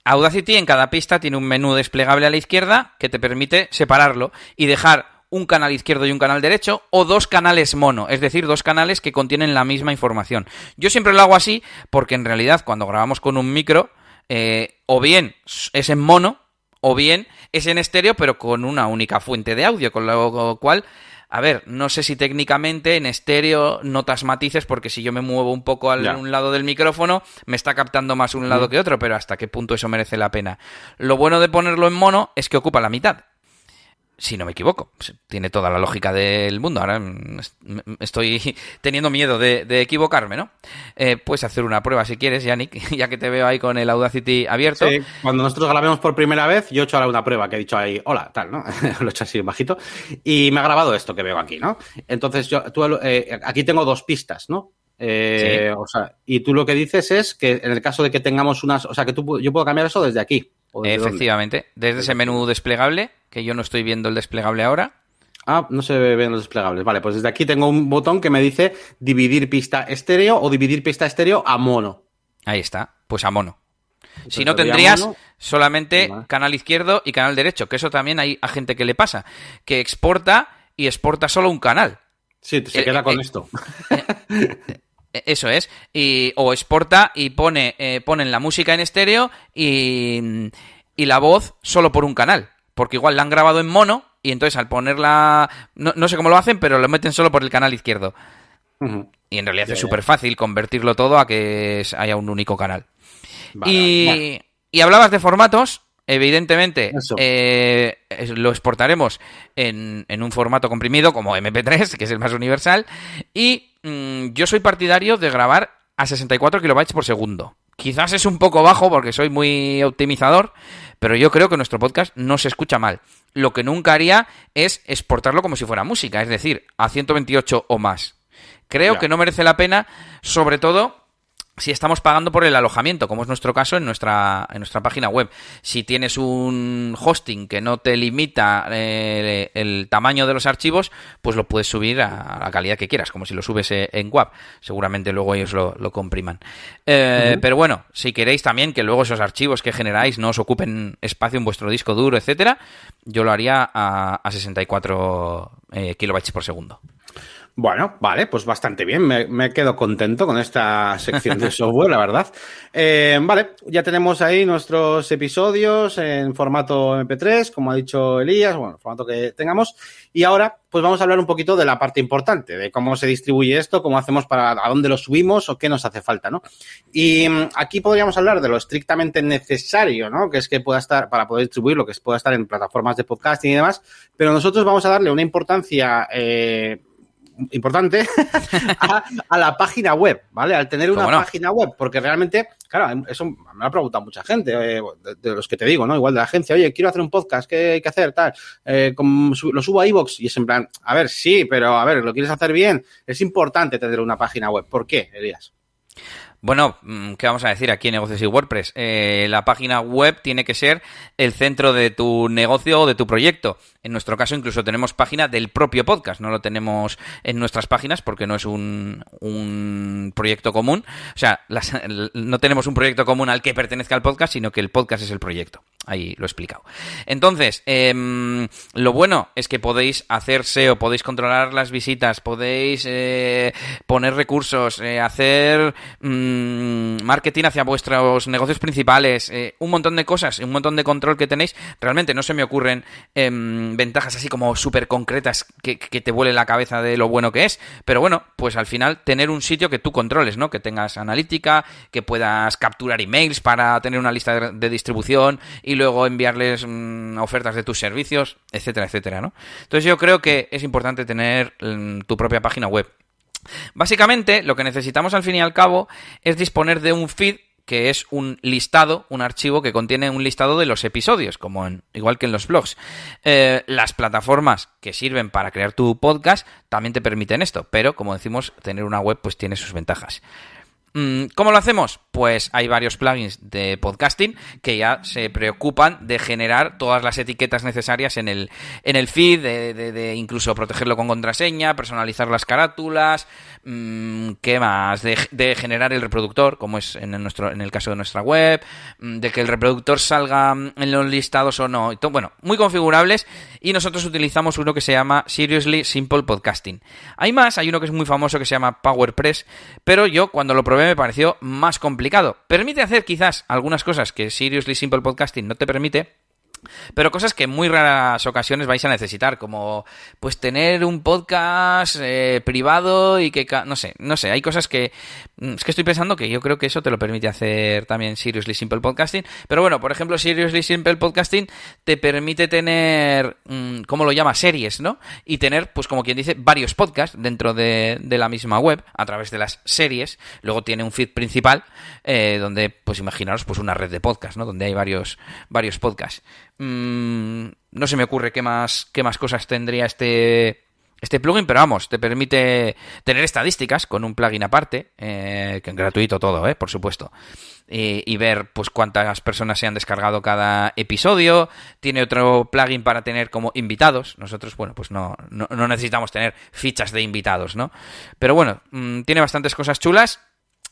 Audacity en cada pista tiene un menú desplegable a la izquierda que te permite separarlo y dejar un canal izquierdo y un canal derecho, o dos canales mono, es decir, dos canales que contienen la misma información. Yo siempre lo hago así porque en realidad cuando grabamos con un micro, eh, o bien es en mono, o bien es en estéreo, pero con una única fuente de audio, con lo cual, a ver, no sé si técnicamente en estéreo notas matices, porque si yo me muevo un poco al un lado del micrófono, me está captando más un lado que otro, pero hasta qué punto eso merece la pena. Lo bueno de ponerlo en mono es que ocupa la mitad si no me equivoco. Tiene toda la lógica del mundo. Ahora mm, estoy teniendo miedo de, equivocarme, ¿no? Eh, puedes hacer una prueba si quieres, Yannick, ya que te veo ahí con el Audacity abierto. Sí, cuando nosotros grabemos por primera vez, yo he hecho ahora una prueba que he dicho ahí, hola, tal, ¿no? Lo he hecho así bajito. Y me ha grabado esto que veo aquí, ¿no? Entonces, yo tú, eh, aquí tengo dos pistas, ¿no? Eh, o sea, y tú lo que dices es que en el caso de que tengamos unas, o sea, que tú, yo puedo cambiar eso desde aquí. Efectivamente, desde ese menú desplegable, que yo no estoy viendo el desplegable ahora. Ah, no se ven los desplegables. Vale, pues desde aquí tengo un botón que me dice dividir pista estéreo o dividir pista estéreo a mono. Ahí está, pues a mono. si no tendrías solamente canal izquierdo y canal derecho, que eso también hay a gente que le pasa, que exporta y exporta solo un canal. Sí, se eh, queda con eh, esto. Eh, eso es. Y, o exporta y pone, eh, ponen la música en estéreo y, y, la voz solo por un canal. Porque igual la han grabado en mono y entonces al ponerla... No, no sé cómo lo hacen, pero lo meten solo por el canal izquierdo. Y en realidad es súper fácil convertirlo todo a que haya un único canal. y, y hablabas de formatos. Evidentemente, eh, lo exportaremos en, en, un formato comprimido como MP3, que es el más universal. Y Mm, yo soy partidario de grabar a 64 kilobytes por segundo. Quizás es un poco bajo porque soy muy optimizador, pero yo creo que nuestro podcast no se escucha mal. Lo que nunca haría es exportarlo como si fuera música, es decir, a 128 o más. Creo que no merece la pena, sobre todo si estamos pagando por el alojamiento, como es nuestro caso en nuestra, en nuestra página web. Si tienes un hosting que no te limita eh, el tamaño de los archivos, pues lo puedes subir a la calidad que quieras, como si lo subes eh, en WAP. Seguramente luego ellos lo, compriman. Eh, pero bueno, si queréis también que luego esos archivos que generáis no os ocupen espacio en vuestro disco duro, etcétera, yo lo haría a, a 64 kilobytes por segundo. Bueno, vale, pues bastante bien. Me, quedo contento con esta sección de software, la verdad. Eh, vale, ya tenemos ahí nuestros episodios en formato MP3, como ha dicho Elías, bueno, formato que tengamos. Y ahora, pues vamos a hablar un poquito de la parte importante, de cómo se distribuye esto, cómo hacemos para, a dónde lo subimos o qué nos hace falta, ¿no? Y mm, aquí podríamos hablar de lo estrictamente necesario, ¿no? Que es que pueda estar, para poder distribuir lo que pueda estar en plataformas de podcasting y demás. Pero nosotros vamos a darle una importancia, eh, importante a, la página web, ¿vale? Al tener una página web, porque realmente claro, eso me lo ha preguntado mucha gente, eh, de, los que te digo, ¿no? Igual de la agencia, oye, quiero hacer un podcast, ¿qué hay que hacer? Tal, eh, lo subo a iVoox y es en plan, a ver, sí, pero a ver, ¿lo quieres hacer bien? Es importante tener una página web. ¿Por qué, Elías? Bueno, mm, ¿qué vamos a decir aquí en Negocios y WordPress? Eh, la página web tiene que ser el centro de tu negocio o de tu proyecto. En nuestro caso incluso tenemos página del propio podcast, no lo tenemos en nuestras páginas porque no es un, un proyecto común. O sea, no tenemos un proyecto común al que pertenezca el podcast, sino que el podcast es el proyecto. Ahí lo he explicado. Entonces, em, lo bueno es que podéis hacer SEO, podéis controlar las visitas, podéis eh, poner recursos, eh, hacer mm, marketing hacia vuestros negocios principales, eh, un montón de cosas, un montón de control que tenéis. Realmente no se me ocurren em, ventajas así como súper concretas que, te vuele la cabeza de lo bueno que es. Pero bueno, pues al final tener un sitio que tú controles, ¿no? Que tengas analítica, que puedas capturar emails para tener una lista de, distribución luego enviarles mm, ofertas de tus servicios, etcétera, etcétera, ¿no? Entonces yo creo que es importante tener mm, tu propia página web. Básicamente, lo que necesitamos al fin y al cabo es disponer de un feed que es un listado, un archivo que contiene un listado de los episodios, como en, igual que en los blogs. Eh, las plataformas que sirven para crear tu podcast también te permiten esto, pero como decimos, tener una web pues tiene sus ventajas. Mm, ¿Cómo lo hacemos? Pues hay varios plugins de podcasting que ya se preocupan de generar todas las etiquetas necesarias en el, en el feed, de, incluso protegerlo con contraseña, personalizar las carátulas, mm, ¿qué más? De, generar el reproductor, como es en, nuestro, en el caso de nuestra web, mm, de que el reproductor salga en los listados o no. Bueno, muy configurables y nosotros utilizamos uno que se llama Seriously Simple Podcasting. Hay más, hay uno que es muy famoso que se llama PowerPress, pero yo cuando lo probé me pareció más complicado. Permite hacer quizás algunas cosas que Seriously Simple Podcasting no te permite, pero cosas que en muy raras ocasiones vais a necesitar, como pues tener un podcast eh, privado y que no sé, no sé, hay cosas que mm, es que estoy pensando que yo creo que eso te lo permite hacer también Seriously Simple Podcasting, pero bueno, por ejemplo, Seriously Simple Podcasting te permite tener mm, ¿cómo lo llama? series, ¿no? Y tener pues como quien dice varios podcasts dentro de, la misma web a través de las series, luego tiene un feed principal eh, donde pues imaginaros pues una red de podcasts, ¿no? Donde hay varios varios podcasts. Mm, no se me ocurre qué más, qué más cosas tendría este, este plugin, pero vamos, te permite tener estadísticas con un plugin aparte, eh, que es gratuito todo, eh, por supuesto, y, ver pues cuántas personas se han descargado cada episodio. Tiene otro plugin para tener como invitados. Nosotros, bueno, pues no, no, necesitamos tener fichas de invitados, ¿no? Pero bueno, mm, tiene bastantes cosas chulas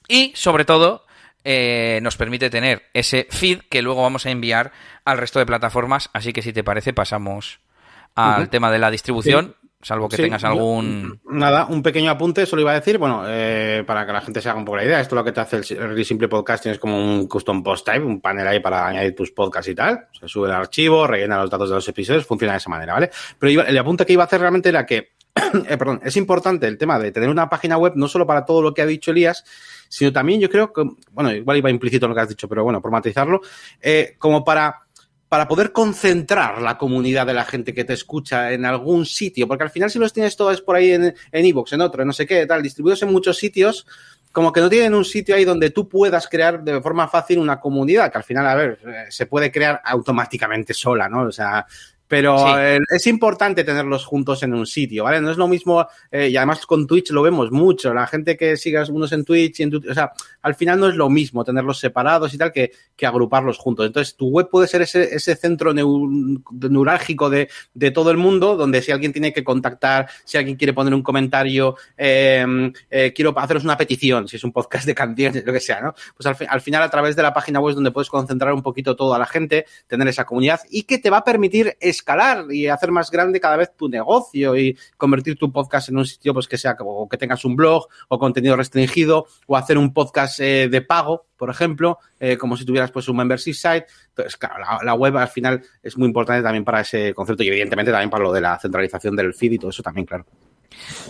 y sobre todo eh, nos permite tener ese feed que luego vamos a enviar al resto de plataformas. Así que si te parece, pasamos al tema de la distribución. Salvo que tengas algún. Nada, un pequeño apunte, solo iba a decir, bueno, eh, para que la gente se haga un poco la idea, esto lo que te hace el Simple Podcasting es como un custom post type, un panel ahí para añadir tus podcasts y tal. Se sube el archivo, rellena los datos de los episodios, funciona de esa manera, ¿vale? Pero el apunte que iba a hacer realmente era que, eh, perdón, es importante el tema de tener una página web, no solo para todo lo que ha dicho Elías, sino también yo creo que, bueno, igual iba implícito en lo que has dicho, pero bueno, por matizarlo, eh, como para para poder concentrar la comunidad de la gente que te escucha en algún sitio, porque al final si los tienes todos por ahí en Evox, en, en otro, en no sé qué, tal, distribuidos en muchos sitios, como que no tienen un sitio ahí donde tú puedas crear de forma fácil una comunidad, que al final, a ver, eh, se puede crear automáticamente sola, ¿no? O sea, pero eh, es importante tenerlos juntos en un sitio, ¿vale? No es lo mismo, eh, y además con Twitch lo vemos mucho, la gente que siga unos en Twitch y en Twitch, o sea, al final no es lo mismo tenerlos separados y tal que, que agruparlos juntos. Entonces, tu web puede ser ese, ese centro neurálgico de, de, todo el mundo, donde si alguien tiene que contactar, si alguien quiere poner un comentario, em, eh, quiero haceros una petición, si es un podcast de canciones, lo que sea, ¿no? Pues al, al final, a través de la página web es donde puedes concentrar un poquito toda la gente, tener esa comunidad y que te va a permitir escalar y hacer más grande cada vez tu negocio y convertir tu podcast en un sitio pues que sea como que tengas un blog o contenido restringido o hacer un podcast eh, de pago, por ejemplo, eh, como si tuvieras pues un membership site. Entonces, claro, la, web al final es muy importante también para ese concepto y evidentemente también para lo de la centralización del feed y todo eso también, claro.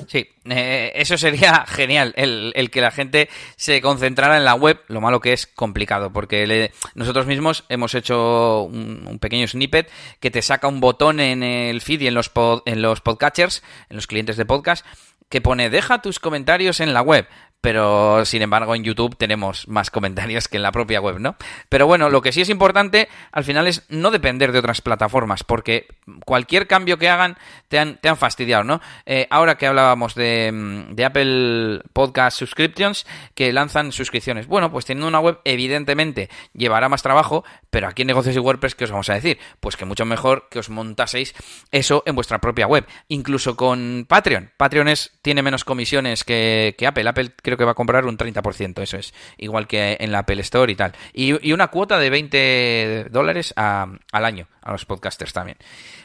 Sí, eh, eso sería genial, el, que la gente se concentrara en la web, lo malo que es complicado, porque nosotros mismos hemos hecho un, pequeño snippet que te saca un botón en el feed y en los, en los podcatchers, en los clientes de podcast, que pone deja tus comentarios en la web, pero sin embargo en YouTube tenemos más comentarios que en la propia web, ¿no? Pero bueno, lo que sí es importante al final es no depender de otras plataformas, porque cualquier cambio que hagan te han, te han fastidiado, ¿no? Eh, ahora que hablábamos de, mm, de, Apple Podcast Subscriptions, que lanzan suscripciones. Bueno, pues teniendo una web, evidentemente llevará más trabajo, pero aquí en Negocios y WordPress, ¿qué os vamos a decir? Pues que mucho mejor que os montaseis eso en vuestra propia web. Incluso con Patreon. Patreon tiene menos comisiones que, que Apple. Apple creo que va a comprar un 30%, eso es. Igual que en la Apple Store y tal. Y, una cuota de 20 dólares al año a los podcasters también.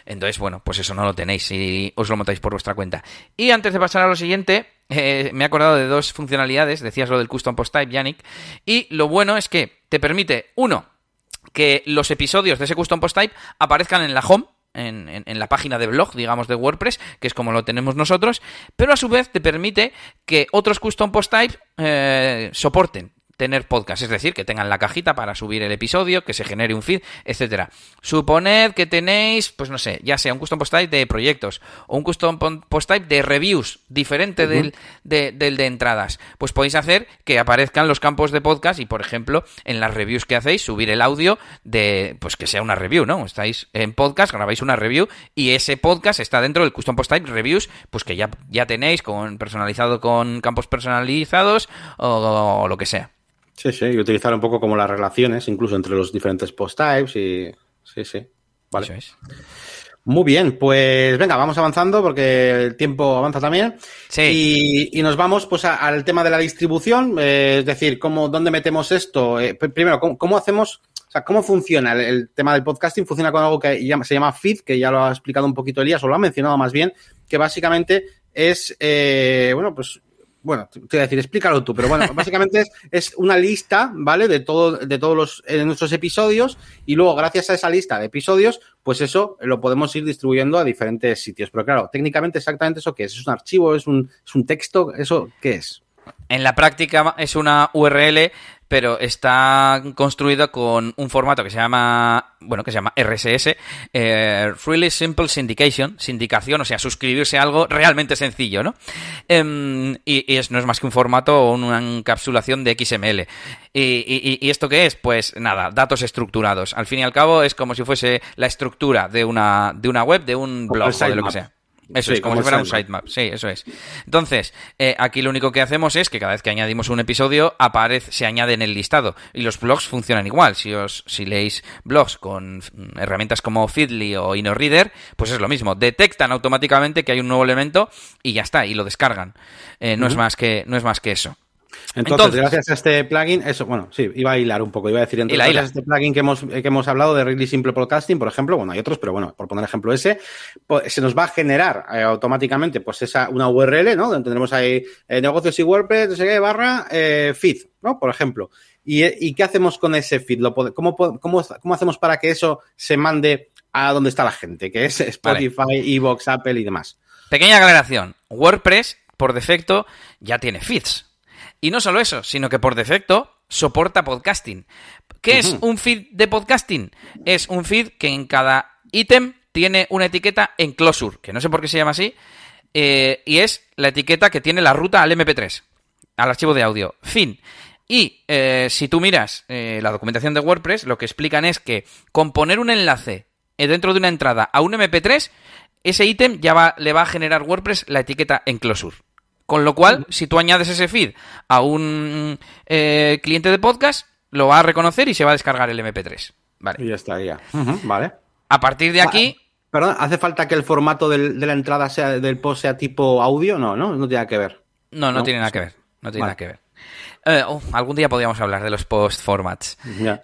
Entonces, bueno, pues eso no lo tenéis y os lo montáis por vuestra cuenta. Y antes de pasar a lo siguiente, eh, me he acordado de dos funcionalidades. Decías lo del Custom Post Type, Yannick. Y lo bueno es que te permite, uno, que los episodios de ese Custom Post Type aparezcan en la home en, la página de blog, digamos, de WordPress, que es como lo tenemos nosotros, pero a su vez te permite que otros custom post types eh, soporten tener podcast, es decir, que tengan la cajita para subir el episodio, que se genere un feed, etcétera. Suponed que tenéis, pues no sé, ya sea un custom post type de proyectos o un custom post type de reviews diferente del, de, del de entradas. Pues podéis hacer que aparezcan los campos de podcast y, por ejemplo, en las reviews que hacéis, subir el audio de, pues que sea una review, ¿no? Estáis en podcast, grabáis una review y ese podcast está dentro del custom post type reviews, pues que ya, ya tenéis con personalizado con campos personalizados o lo que sea. Sí, sí, y utilizar un poco como las relaciones, incluso entre los diferentes post types y. Sí, sí. Vale. Muy bien, pues venga, vamos avanzando porque el tiempo avanza también. Sí. Y, nos vamos pues al tema de la distribución, eh, es decir, cómo, dónde metemos esto. Eh, primero, ¿cómo, hacemos, o sea, cómo funciona el, tema del podcasting? Funciona con algo que se llama feed, que ya lo ha explicado un poquito Elías, o lo ha mencionado más bien, que básicamente es, eh, bueno, pues bueno, te voy a decir, explícalo tú, pero bueno, básicamente es, es, una lista, ¿vale? De todo, de todos los, de nuestros episodios y luego gracias a esa lista de episodios, pues eso lo podemos ir distribuyendo a diferentes sitios. Pero claro, técnicamente exactamente eso qué es, es un archivo, es un, es un texto, eso qué es. En la práctica es una URL pero está construido con un formato que se llama, bueno, que se llama RSS, eh, Really Simple Syndication, sindicación, o sea, suscribirse a algo realmente sencillo, ¿no? Em, y, es, no es más que un formato o una encapsulación de XML. Y, y, esto qué es? Pues nada, datos estructurados. Al fin y al cabo es como si fuese la estructura de una, de una web, de un blog o de lo que sea. Eso es, como, si fuera un sitemap. Sí, eso es. Entonces, eh, aquí lo único que hacemos es que cada vez que añadimos un episodio, aparece, se añade en el listado. Y los blogs funcionan igual. Si os, si leéis blogs con mm, herramientas como Feedly o InnoReader, pues es lo mismo. Detectan automáticamente que hay un nuevo elemento y ya está, y lo descargan. Eh, no es más que, no es más que eso. Entonces, gracias a este plugin, eso, bueno, sí, iba a hilar un poco, iba a decir, entonces, gracias a este plugin que hemos, que hemos hablado de Really Simple Podcasting, por ejemplo, bueno, hay otros, pero bueno, por poner ejemplo ese, pues, se nos va a generar eh, automáticamente, pues esa, una URL, ¿no? Donde tendremos ahí eh, negocios y WordPress, no sé qué, barra, eh, feed, ¿no? Por ejemplo. ¿Y, qué hacemos con ese feed? cómo, cómo, hacemos para que eso se mande a donde está la gente? Que es Spotify, Evox, Apple y demás. Pequeña aclaración. WordPress, por defecto, ya tiene feeds. Y no solo eso, sino que por defecto soporta podcasting. ¿Qué es un feed de podcasting? Es un feed que en cada ítem tiene una etiqueta en closure, que no sé por qué se llama así, eh, y es la etiqueta que tiene la ruta al MP3, al archivo de audio. Fin. Y eh, si tú miras eh, la documentación de WordPress, lo que explican es que con poner un enlace dentro de una entrada a un MP3, ese ítem ya le va a generar WordPress la etiqueta en closure. Con lo cual, si tú añades ese feed a un eh, cliente de podcast, lo va a reconocer y se va a descargar el MP3. Vale. Y ya estaría. vale. A partir de aquí. Perdón, ¿hace falta que el formato de la entrada sea del post sea tipo audio? No, ¿no? No tiene nada que ver. No, no, tiene nada que ver. No tiene nada que ver. Eh, oh, algún día podríamos hablar de los post formats.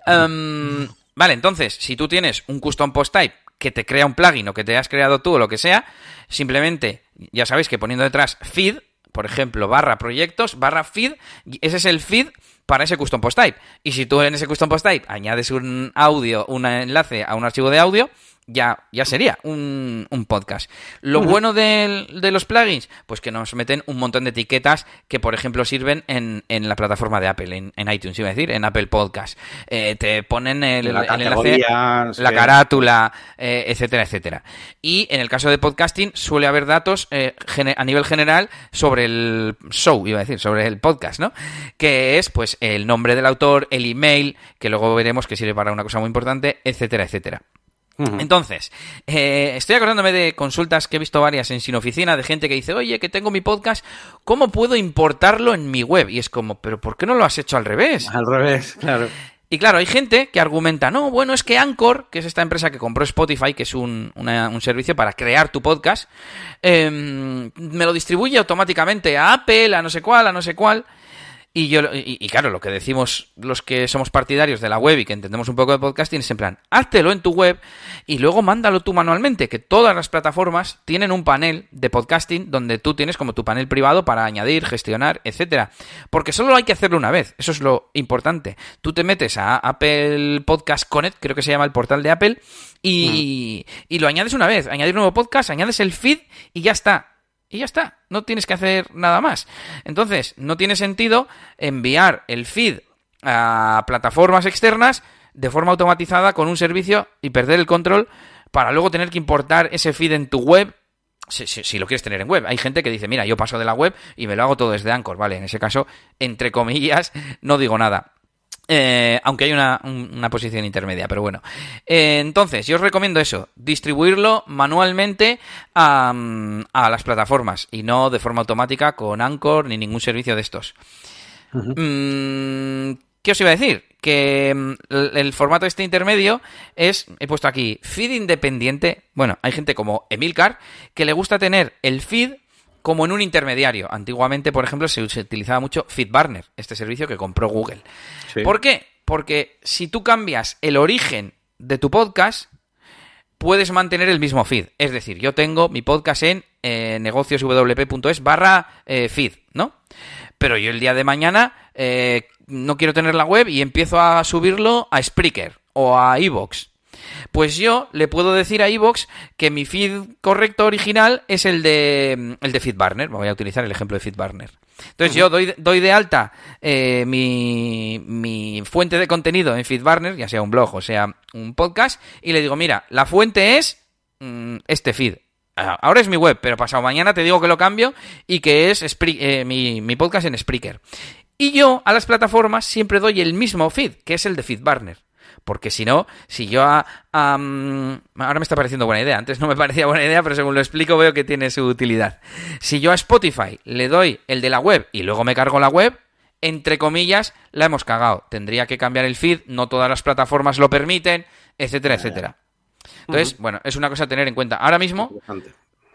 Em, vale, entonces, si tú tienes un custom post type que te crea un plugin o que te has creado tú o lo que sea, simplemente, ya sabéis que poniendo detrás feed, por ejemplo, barra proyectos, barra feed, ese es el feed para ese custom post type. Y si tú en ese custom post type añades un audio, un enlace a un archivo de audio, ya, ya sería un, un podcast. Lo bueno de, de, los plugins, pues que nos meten un montón de etiquetas que, por ejemplo, sirven en, en la plataforma de Apple, en, en, iTunes, iba a decir, en Apple Podcast. Eh, te ponen el, la el enlace, la carátula, eh, etcétera, etcétera. Y en el caso de podcasting suele haber datos eh, a nivel general sobre el show, iba a decir, sobre el podcast, ¿no? Que es, pues, el nombre del autor, el email, que luego veremos que sirve para una cosa muy importante, etcétera, etcétera. Entonces, eh, estoy acordándome de consultas que he visto varias en Sin Oficina de gente que dice, oye, que tengo mi podcast, ¿cómo puedo importarlo en mi web? Y es como, pero ¿por qué no lo has hecho al revés? Al revés, claro. Y claro, hay gente que argumenta, no, bueno, es que Anchor, que es esta empresa que compró Spotify, que es un, un servicio para crear tu podcast, eh, me lo distribuye automáticamente a Apple, a no sé cuál, a no sé cuál. Y, yo, y, claro, lo que decimos los que somos partidarios de la web y que entendemos un poco de podcasting es en plan, háztelo en tu web y luego mándalo tú manualmente, que todas las plataformas tienen un panel de podcasting donde tú tienes como tu panel privado para añadir, gestionar, etcétera. Porque solo hay que hacerlo una vez, eso es lo importante. Tú te metes a Apple Podcast Connect, creo que se llama el portal de Apple, y, mm. y lo añades una vez, añadir un nuevo podcast, añades el feed y ya está y ya está, no tienes que hacer nada más. Entonces, no tiene sentido enviar el feed a plataformas externas de forma automatizada con un servicio y perder el control para luego tener que importar ese feed en tu web. Si, lo quieres tener en web. Hay gente que dice, mira, yo paso de la web y me lo hago todo desde Anchor. Vale, en ese caso, entre comillas, no digo nada. Eh, aunque hay una, una, posición intermedia, pero bueno. Eh, entonces, yo os recomiendo eso, distribuirlo manualmente a, a, las plataformas y no de forma automática con Anchor ni ningún servicio de estos. Mm, ¿Qué os iba a decir? Que mm, el, formato este intermedio es, he puesto aquí, feed independiente. Bueno, hay gente como Emilcar que le gusta tener el feed como en un intermediario. Antiguamente, por ejemplo, se, utilizaba mucho FeedBurner, este servicio que compró Google. ¿Por qué? Porque si tú cambias el origen de tu podcast, puedes mantener el mismo feed. Es decir, yo tengo mi podcast en eh, negocioswp.es barra eh, feed, ¿no? Pero yo el día de mañana eh, no quiero tener la web y empiezo a subirlo a Spreaker o a Evox. Pues yo le puedo decir a Evox que mi feed correcto original es el de el de FeedBurner. Voy a utilizar el ejemplo de FeedBurner. Entonces yo doy, doy de alta eh, mi, mi, fuente de contenido en FeedBurner, ya sea un blog o sea un podcast, y le digo, mira, la fuente es mm, este feed. Ah, ahora es mi web, pero pasado mañana te digo que lo cambio y que es eh, mi, mi, podcast en Spreaker. Y yo a las plataformas siempre doy el mismo feed, que es el de FeedBurner. Porque si no, si yo a, ahora me está pareciendo buena idea. Antes no me parecía buena idea, pero según lo explico veo que tiene su utilidad. Si yo a Spotify le doy el de la web y luego me cargo la web, entre comillas, la hemos cagado. Tendría que cambiar el feed, no todas las plataformas lo permiten, etcétera, etcétera. Entonces, bueno, es una cosa a tener en cuenta. Ahora mismo,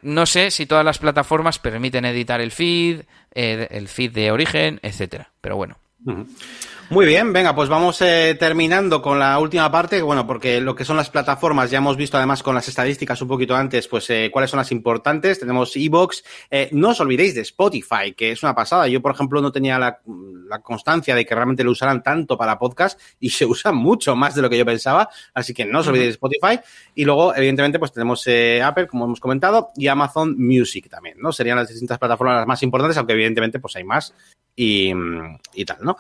no sé si todas las plataformas permiten editar el feed, eh, el feed de origen, etcétera. Pero bueno. Muy bien, venga, pues vamos eh, terminando con la última parte, bueno, porque lo que son las plataformas, ya hemos visto además con las estadísticas un poquito antes, pues eh, cuáles son las importantes. Tenemos Evox, eh, no os olvidéis de Spotify, que es una pasada. Yo, por ejemplo, no tenía la, la, constancia de que realmente lo usaran tanto para podcast y se usa mucho más de lo que yo pensaba, así que no os olvidéis de Spotify. Y luego, evidentemente, pues tenemos Apple, como hemos comentado, y Amazon Music también, ¿no? Serían las distintas plataformas las más importantes, aunque evidentemente pues hay más y, y tal, ¿no?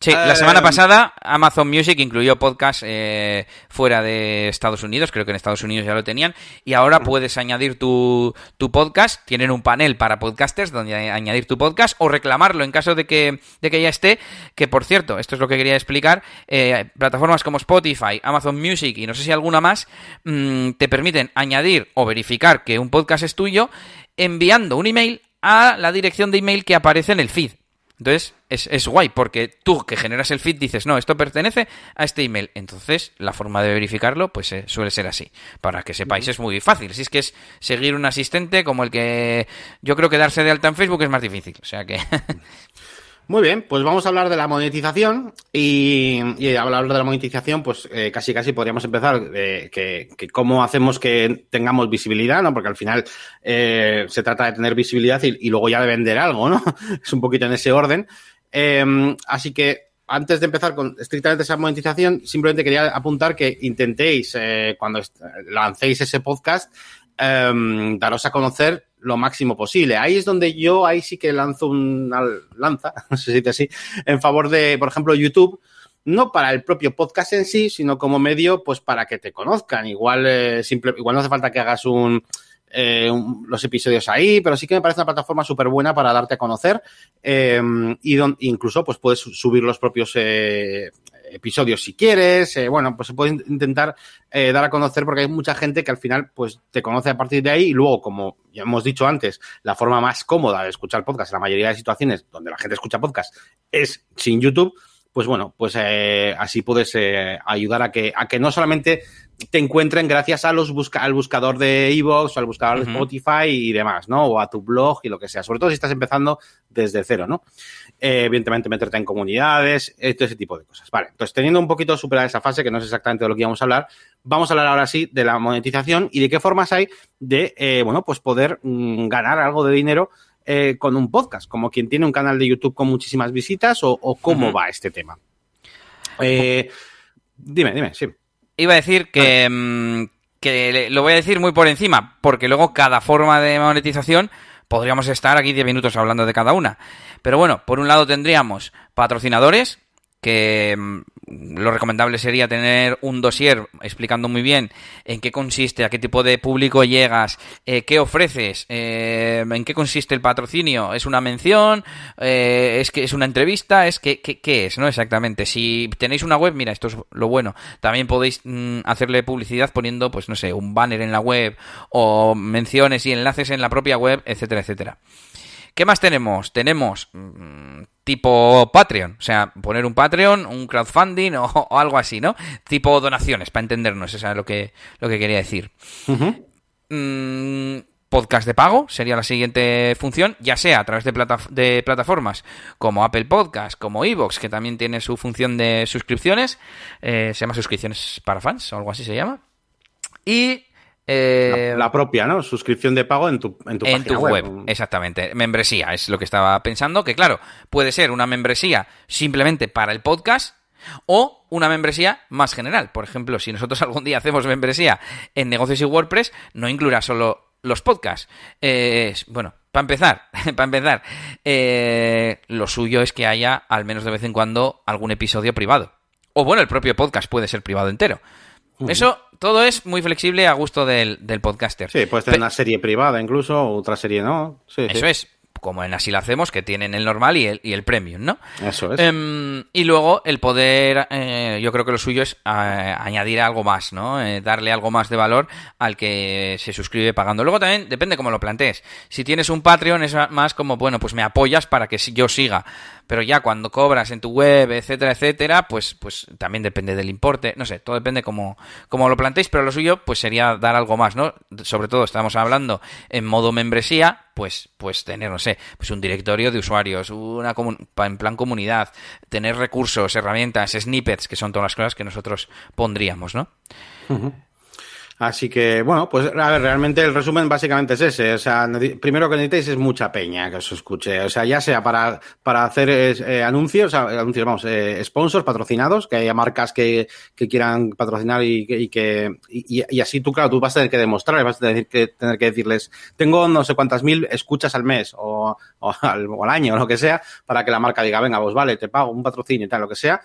Sí, la semana eh, pasada Amazon Music incluyó podcast eh, fuera de Estados Unidos, creo que en Estados Unidos ya lo tenían, y ahora puedes añadir tu, tu podcast, tienen un panel para podcasters donde añadir tu podcast o reclamarlo en caso de que, de que ya esté, que por cierto, esto es lo que quería explicar, eh, plataformas como Spotify, Amazon Music y no sé si alguna más, mmm, te permiten añadir o verificar que un podcast es tuyo enviando un email a la dirección de email que aparece en el feed. Entonces, es, es, guay, porque tú que generas el feed dices, no, esto pertenece a este email. Entonces, la forma de verificarlo, pues eh, suele ser así. Para que sepáis, es muy fácil. Si es que es seguir un asistente como el que yo creo que darse de alta en Facebook es más difícil. O sea que. Muy bien, pues vamos a hablar de la monetización y, y hablar de la monetización, pues eh, casi casi podríamos empezar de que, que, cómo hacemos que tengamos visibilidad, ¿no? Porque al final eh, se trata de tener visibilidad y, luego ya de vender algo, ¿no? es un poquito en ese orden. Eh, así que antes de empezar con estrictamente esa monetización, simplemente quería apuntar que intentéis, eh, cuando lancéis ese podcast, em, daros a conocer lo máximo posible. Ahí es donde yo, ahí sí que lanzo una lanza, no sé si dice así, en favor de, por ejemplo, YouTube, no para el propio podcast en sí, sino como medio, pues para que te conozcan. Igual, eh, igual no hace falta que hagas un, eh, los episodios ahí, pero sí que me parece una plataforma súper buena para darte a conocer eh, y don, incluso pues puedes subir los propios eh, episodios si quieres, eh, bueno, pues se puede intentar eh, dar a conocer porque hay mucha gente que al final pues te conoce a partir de ahí y luego, como ya hemos dicho antes, la forma más cómoda de escuchar podcast en la mayoría de situaciones donde la gente escucha podcast es sin YouTube, pues bueno, pues eh, así puedes eh, ayudar a que, a que no solamente te encuentren gracias a los busca al buscador de Evox o al buscador de Spotify y demás, ¿no? O a tu blog y lo que sea. Sobre todo si estás empezando desde cero, ¿no? Eh, evidentemente meterte en comunidades, todo ese tipo de cosas. Vale, entonces teniendo un poquito superada esa fase, que no es exactamente de lo que íbamos a hablar, vamos a hablar ahora sí de la monetización y de qué formas hay de, bueno, pues poder mm, ganar algo de dinero eh, con un podcast, como quien tiene un canal de YouTube con muchísimas visitas o, o cómo uh -huh. va este tema. Eh, dime, dime, sí. Iba a decir que, mmm, que lo voy a decir muy por encima, porque luego cada forma de monetización podríamos estar aquí 10 minutos hablando de cada una. Pero bueno, por un lado tendríamos patrocinadores, que lo recomendable sería tener un dossier explicando muy bien en qué consiste, a qué tipo de público llegas, eh, qué ofreces, eh, en qué consiste el patrocinio, es una mención, eh, es que es una entrevista, es que qué es, ¿no? Exactamente. Si tenéis una web, mira, esto es lo bueno. También podéis mm, hacerle publicidad poniendo, pues no sé, un banner en la web o menciones y enlaces en la propia web, etcétera, etcétera. ¿Qué más tenemos? Tenemos mmm, tipo Patreon, o sea, poner un Patreon, un crowdfunding o, o algo así, ¿no? Tipo donaciones, para entendernos, eso es lo que, lo que quería decir. Uh -huh. mmm, podcast de pago sería la siguiente función, ya sea a través de, plata de plataformas como Apple Podcast, como Evox, que también tiene su función de suscripciones, eh, se llama suscripciones para fans o algo así se llama. Y eh, la, la, propia, ¿no? Suscripción de pago en tu, en tu, en tu web. web. Exactamente. Membresía es lo que estaba pensando. Que claro, puede ser una membresía simplemente para el podcast o una membresía más general. Por ejemplo, si nosotros algún día hacemos membresía en negocios y WordPress, no incluirá solo los podcasts. Eh, bueno, para empezar, para empezar, eh, lo suyo es que haya al menos de vez en cuando algún episodio privado. O bueno, el propio podcast puede ser privado entero. Eso todo es muy flexible a gusto del, del podcaster. Sí, puedes tener una serie privada incluso, otra serie no. Sí, eso sí. es como en Así lo hacemos, que tienen el normal y el, y el premium, ¿no? Eso es. Eh, y luego el poder, eh, yo creo que lo suyo es eh, añadir algo más, ¿no? Eh, darle algo más de valor al que se suscribe pagando. Luego también depende cómo lo plantees. Si tienes un Patreon es más como, bueno, pues me apoyas para que yo siga. Pero ya cuando cobras en tu web, etcétera, etcétera, pues, pues también depende del importe. No sé, todo depende cómo, cómo lo planteéis, pero lo suyo pues sería dar algo más, ¿no? Sobre todo estamos hablando en modo membresía, pues, pues tener, no sé, pues un directorio de usuarios, una en plan comunidad, tener recursos, herramientas, snippets, que son todas las cosas que nosotros pondríamos, ¿no? Así que, bueno, pues a ver, realmente el resumen básicamente es ese. O sea, primero que necesitáis es mucha peña que os escuche. O sea, ya sea para, para hacer eh, anuncios, anuncios, vamos, eh, sponsors, patrocinados, que haya marcas que, que quieran patrocinar y, y que, y, y, así tú, claro, tú vas a tener que demostrar, vas a tener que, tener que decirles, tengo no sé cuántas mil escuchas al mes o, o, al, o al año o lo que sea, para que la marca diga, venga, pues vale, te pago un patrocinio y tal, lo que sea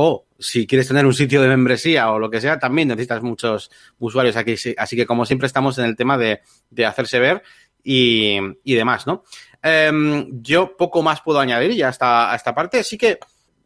o si quieres tener un sitio de membresía o lo que sea, también necesitas muchos usuarios aquí. Así que, como siempre, estamos en el tema de, de hacerse ver y, y demás, ¿no? Eh, yo poco más puedo añadir ya hasta a esta parte. Así que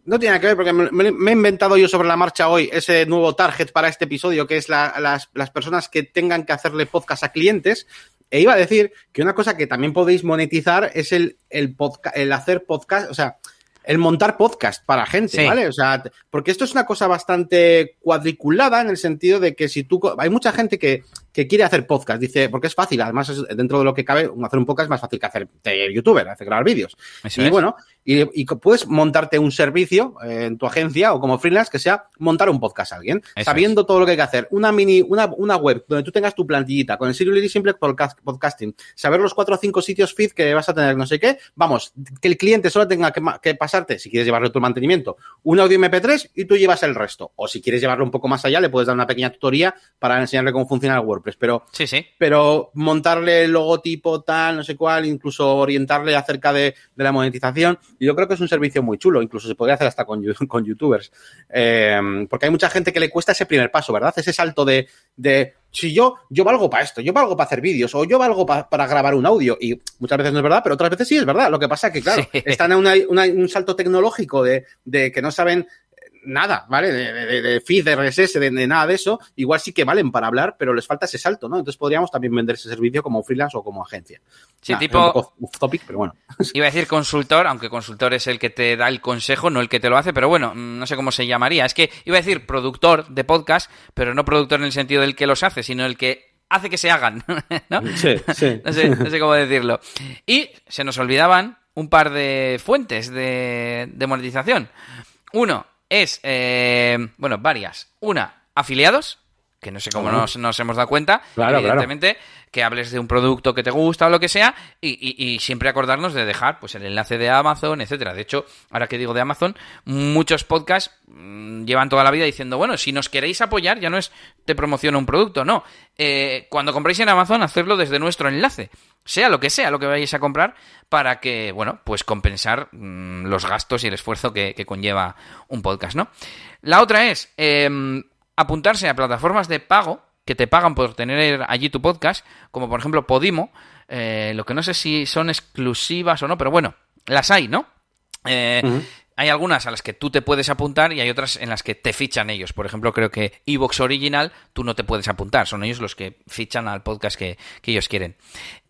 no tiene nada que ver porque me, he inventado yo sobre la marcha hoy ese nuevo target para este episodio, que es la, las, las personas que tengan que hacerle podcast a clientes. E iba a decir que una cosa que también podéis monetizar es el, el, el hacer podcast, o sea, el montar podcast para gente, sí. ¿vale? O sea, porque esto es una cosa bastante cuadriculada en el sentido de que si tú, hay mucha gente que, que quiere hacer podcast. Dice, porque es fácil, además dentro de lo que cabe, hacer un podcast es más fácil que hacer de youtuber, hacer grabar vídeos. y bueno, y, puedes montarte un servicio eh, en tu agencia o como freelance que sea montar un podcast a alguien, sabiendo todo lo que hay que hacer. Una mini, una, una web donde tú tengas tu plantillita con el Serially Simple Podcasting, saber los cuatro o cinco sitios feed que vas a tener, no sé qué. Vamos, que el cliente solo tenga que, pasarte, si quieres llevarle tu mantenimiento, un audio MP3 y tú llevas el resto. O si quieres llevarlo un poco más allá, le puedes dar una pequeña tutoría para enseñarle cómo funciona el WordPress. Pero, sí, sí. pero montarle el logotipo tal, no sé cuál, incluso orientarle acerca de, la monetización. Y yo creo que es un servicio muy chulo. Incluso se podría hacer hasta con, con youtubers. Eh, porque hay mucha gente que le cuesta ese primer paso, ¿verdad? Ese salto de, de si yo, yo valgo para esto, yo valgo para hacer vídeos, o yo valgo para grabar un audio, y muchas veces no es verdad, pero otras veces sí es verdad. Lo que pasa es que, claro, están en un salto tecnológico de, de, que no saben nada, ¿vale? De, de, de feed, de RSS, de, nada de eso, igual sí que valen para hablar, pero les falta ese salto, ¿no? Entonces podríamos también vender ese servicio como freelance o como agencia. Sí, tipo. topic, pero bueno. Iba a decir consultor, aunque consultor es el que te da el consejo, no el que te lo hace, pero bueno, no sé cómo se llamaría. Es que iba a decir productor de podcast, pero no productor en el sentido del que los hace, sino el que hace que se hagan, ¿no? Sí, sí. no, sé, no sé cómo decirlo. Y se nos olvidaban un par de fuentes de, de monetización. Uno, es, eh, bueno, varias. Una, afiliados, que no sé cómo nos, hemos dado cuenta, evidentemente, que hables de un producto que te gusta o lo que sea, y, siempre acordarnos de dejar pues el enlace de Amazon, etcétera. De hecho, ahora que digo de Amazon, muchos podcasts mm, llevan toda la vida diciendo, bueno, si nos queréis apoyar, ya no es te promociono un producto, no. Eh, cuando compréis en Amazon, hacerlo desde nuestro enlace sea lo que sea lo que vayáis a comprar, para que, bueno, pues compensar mm, los gastos y el esfuerzo que, conlleva un podcast, ¿no? La otra es em, apuntarse a plataformas de pago que te pagan por tener allí tu podcast, como por ejemplo Podimo, eh, lo que no sé si son exclusivas o no, pero bueno, las hay, ¿no? Eh, hay algunas a las que tú te puedes apuntar y hay otras en las que te fichan ellos. Por ejemplo, creo que Evox Original tú no te puedes apuntar, son ellos los que fichan al podcast que, ellos quieren.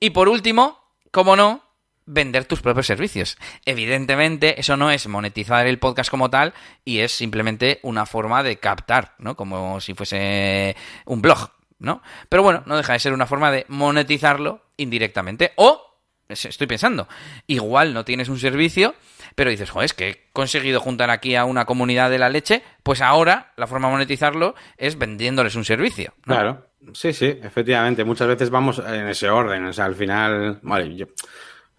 Y por último, como no, vender tus propios servicios. Evidentemente, eso no es monetizar el podcast como tal y es simplemente una forma de captar, ¿no? Como si fuese un blog, ¿no? Pero bueno, no deja de ser una forma de monetizarlo indirectamente. O, estoy pensando, igual no tienes un servicio pero dices, joder, es que he conseguido juntar aquí a una comunidad de la leche, pues ahora la forma de monetizarlo es vendiéndoles un servicio. Claro, sí, sí, efectivamente. Muchas veces vamos en ese orden. O sea, al final, vale, yo,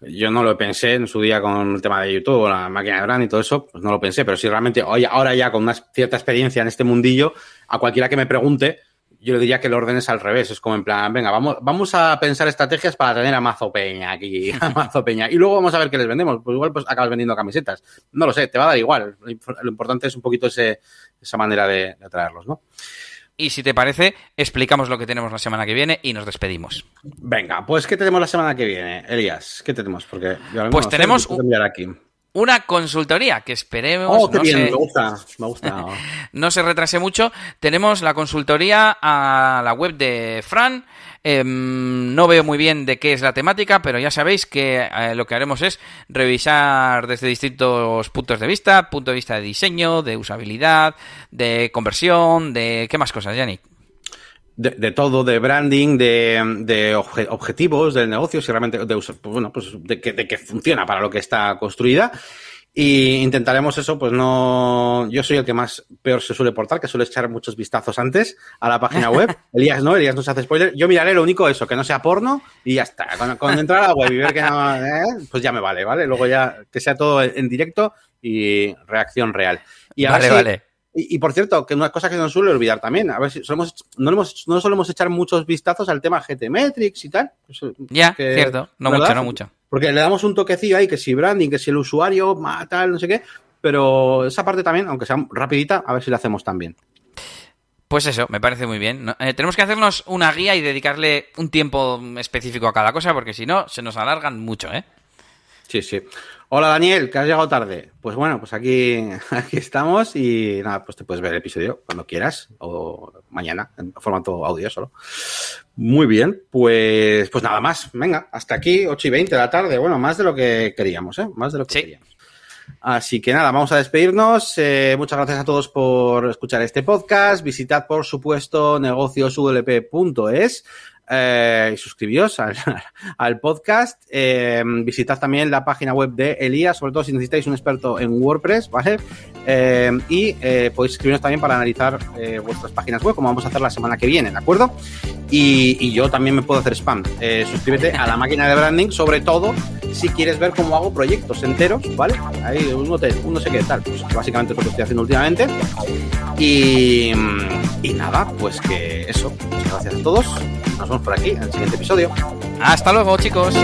yo no lo pensé en su día con el tema de YouTube, la máquina de brand y todo eso, pues no lo pensé, pero si realmente hoy, ahora ya con una cierta experiencia en este mundillo, a cualquiera que me pregunte, yo le diría que el orden es al revés. Es como en plan, venga, vamos, vamos a pensar estrategias para tener a Mazo Peña aquí, a Mazo Peña. Y luego vamos a ver qué les vendemos. Pues igual pues acabas vendiendo camisetas. No lo sé, te va a dar igual. Lo importante es un poquito ese, esa manera de, atraerlos, ¿no? Y si te parece, explicamos lo que tenemos la semana que viene y nos despedimos. Venga, pues ¿qué tenemos la semana que viene, Elías? ¿Qué tenemos? Porque pues tenemos aquí una consultoría que esperemos. Oh, qué bien, me gusta, me gusta. no se retrase mucho. Tenemos la consultoría a la web de Fran. Em, no veo muy bien de qué es la temática, pero ya sabéis que eh, lo que haremos es revisar desde distintos puntos de vista, punto de vista de diseño, de usabilidad, de conversión, de qué más cosas, Yannick de, todo, de branding, de, de objetivos del negocio, si realmente, de, bueno, pues de que, de que funciona para lo que está construida. Y intentaremos eso, pues no. Yo soy el que más peor se suele portar, que suele echar muchos vistazos antes a la página web. Elías no, Elías no se hace spoiler. Yo miraré lo único eso, que no sea porno y ya está. Cuando, entrar a la web y ver que no, eh, pues ya me vale, ¿vale? Luego ya que sea todo en directo y reacción real. Y vale, vale. Y, por cierto, que una cosa que no suele olvidar también, a ver si solemos, no, hemos, no solemos echar muchos vistazos al tema GT Metrics y tal. ya, cierto, no mucho, no mucho. Porque le damos un toquecillo ahí, que si branding, que si el usuario, tal, no sé qué, pero esa parte también, aunque sea rapidita, a ver si la hacemos también. Pues eso, me parece muy bien. Eh, tenemos que hacernos una guía y dedicarle un tiempo específico a cada cosa, porque si no, se nos alargan mucho, ¿eh? Sí, sí. Hola Daniel, que has llegado tarde. Pues bueno, pues aquí, aquí estamos y nada, pues te puedes ver el episodio cuando quieras o mañana en formato audio solo. Muy bien, pues, pues nada más. Venga, hasta aquí, 8 y 20 de la tarde. Bueno, más de lo que queríamos, ¿eh? Más de lo que queríamos. Así que nada, vamos a despedirnos. Eh, muchas gracias a todos por escuchar este podcast. Visitad, por supuesto, negocioswp.es eh, y suscribíos al, podcast. Eh, visitad también la página web de Elías, sobre todo si necesitáis un experto en WordPress, ¿vale? Eh, y eh, podéis escribirnos también para analizar vuestras páginas web, como vamos a hacer la semana que viene, ¿de acuerdo? Y, y yo también me puedo hacer spam. Suscríbete a la máquina de branding, sobre todo si quieres ver cómo hago proyectos enteros, ¿vale? Ahí uno, te, uno sé qué tal, pues básicamente es lo que estoy haciendo últimamente. Y, y nada, pues que eso. Muchas gracias a todos. Nos por aquí en el siguiente episodio. Hasta luego, chicos.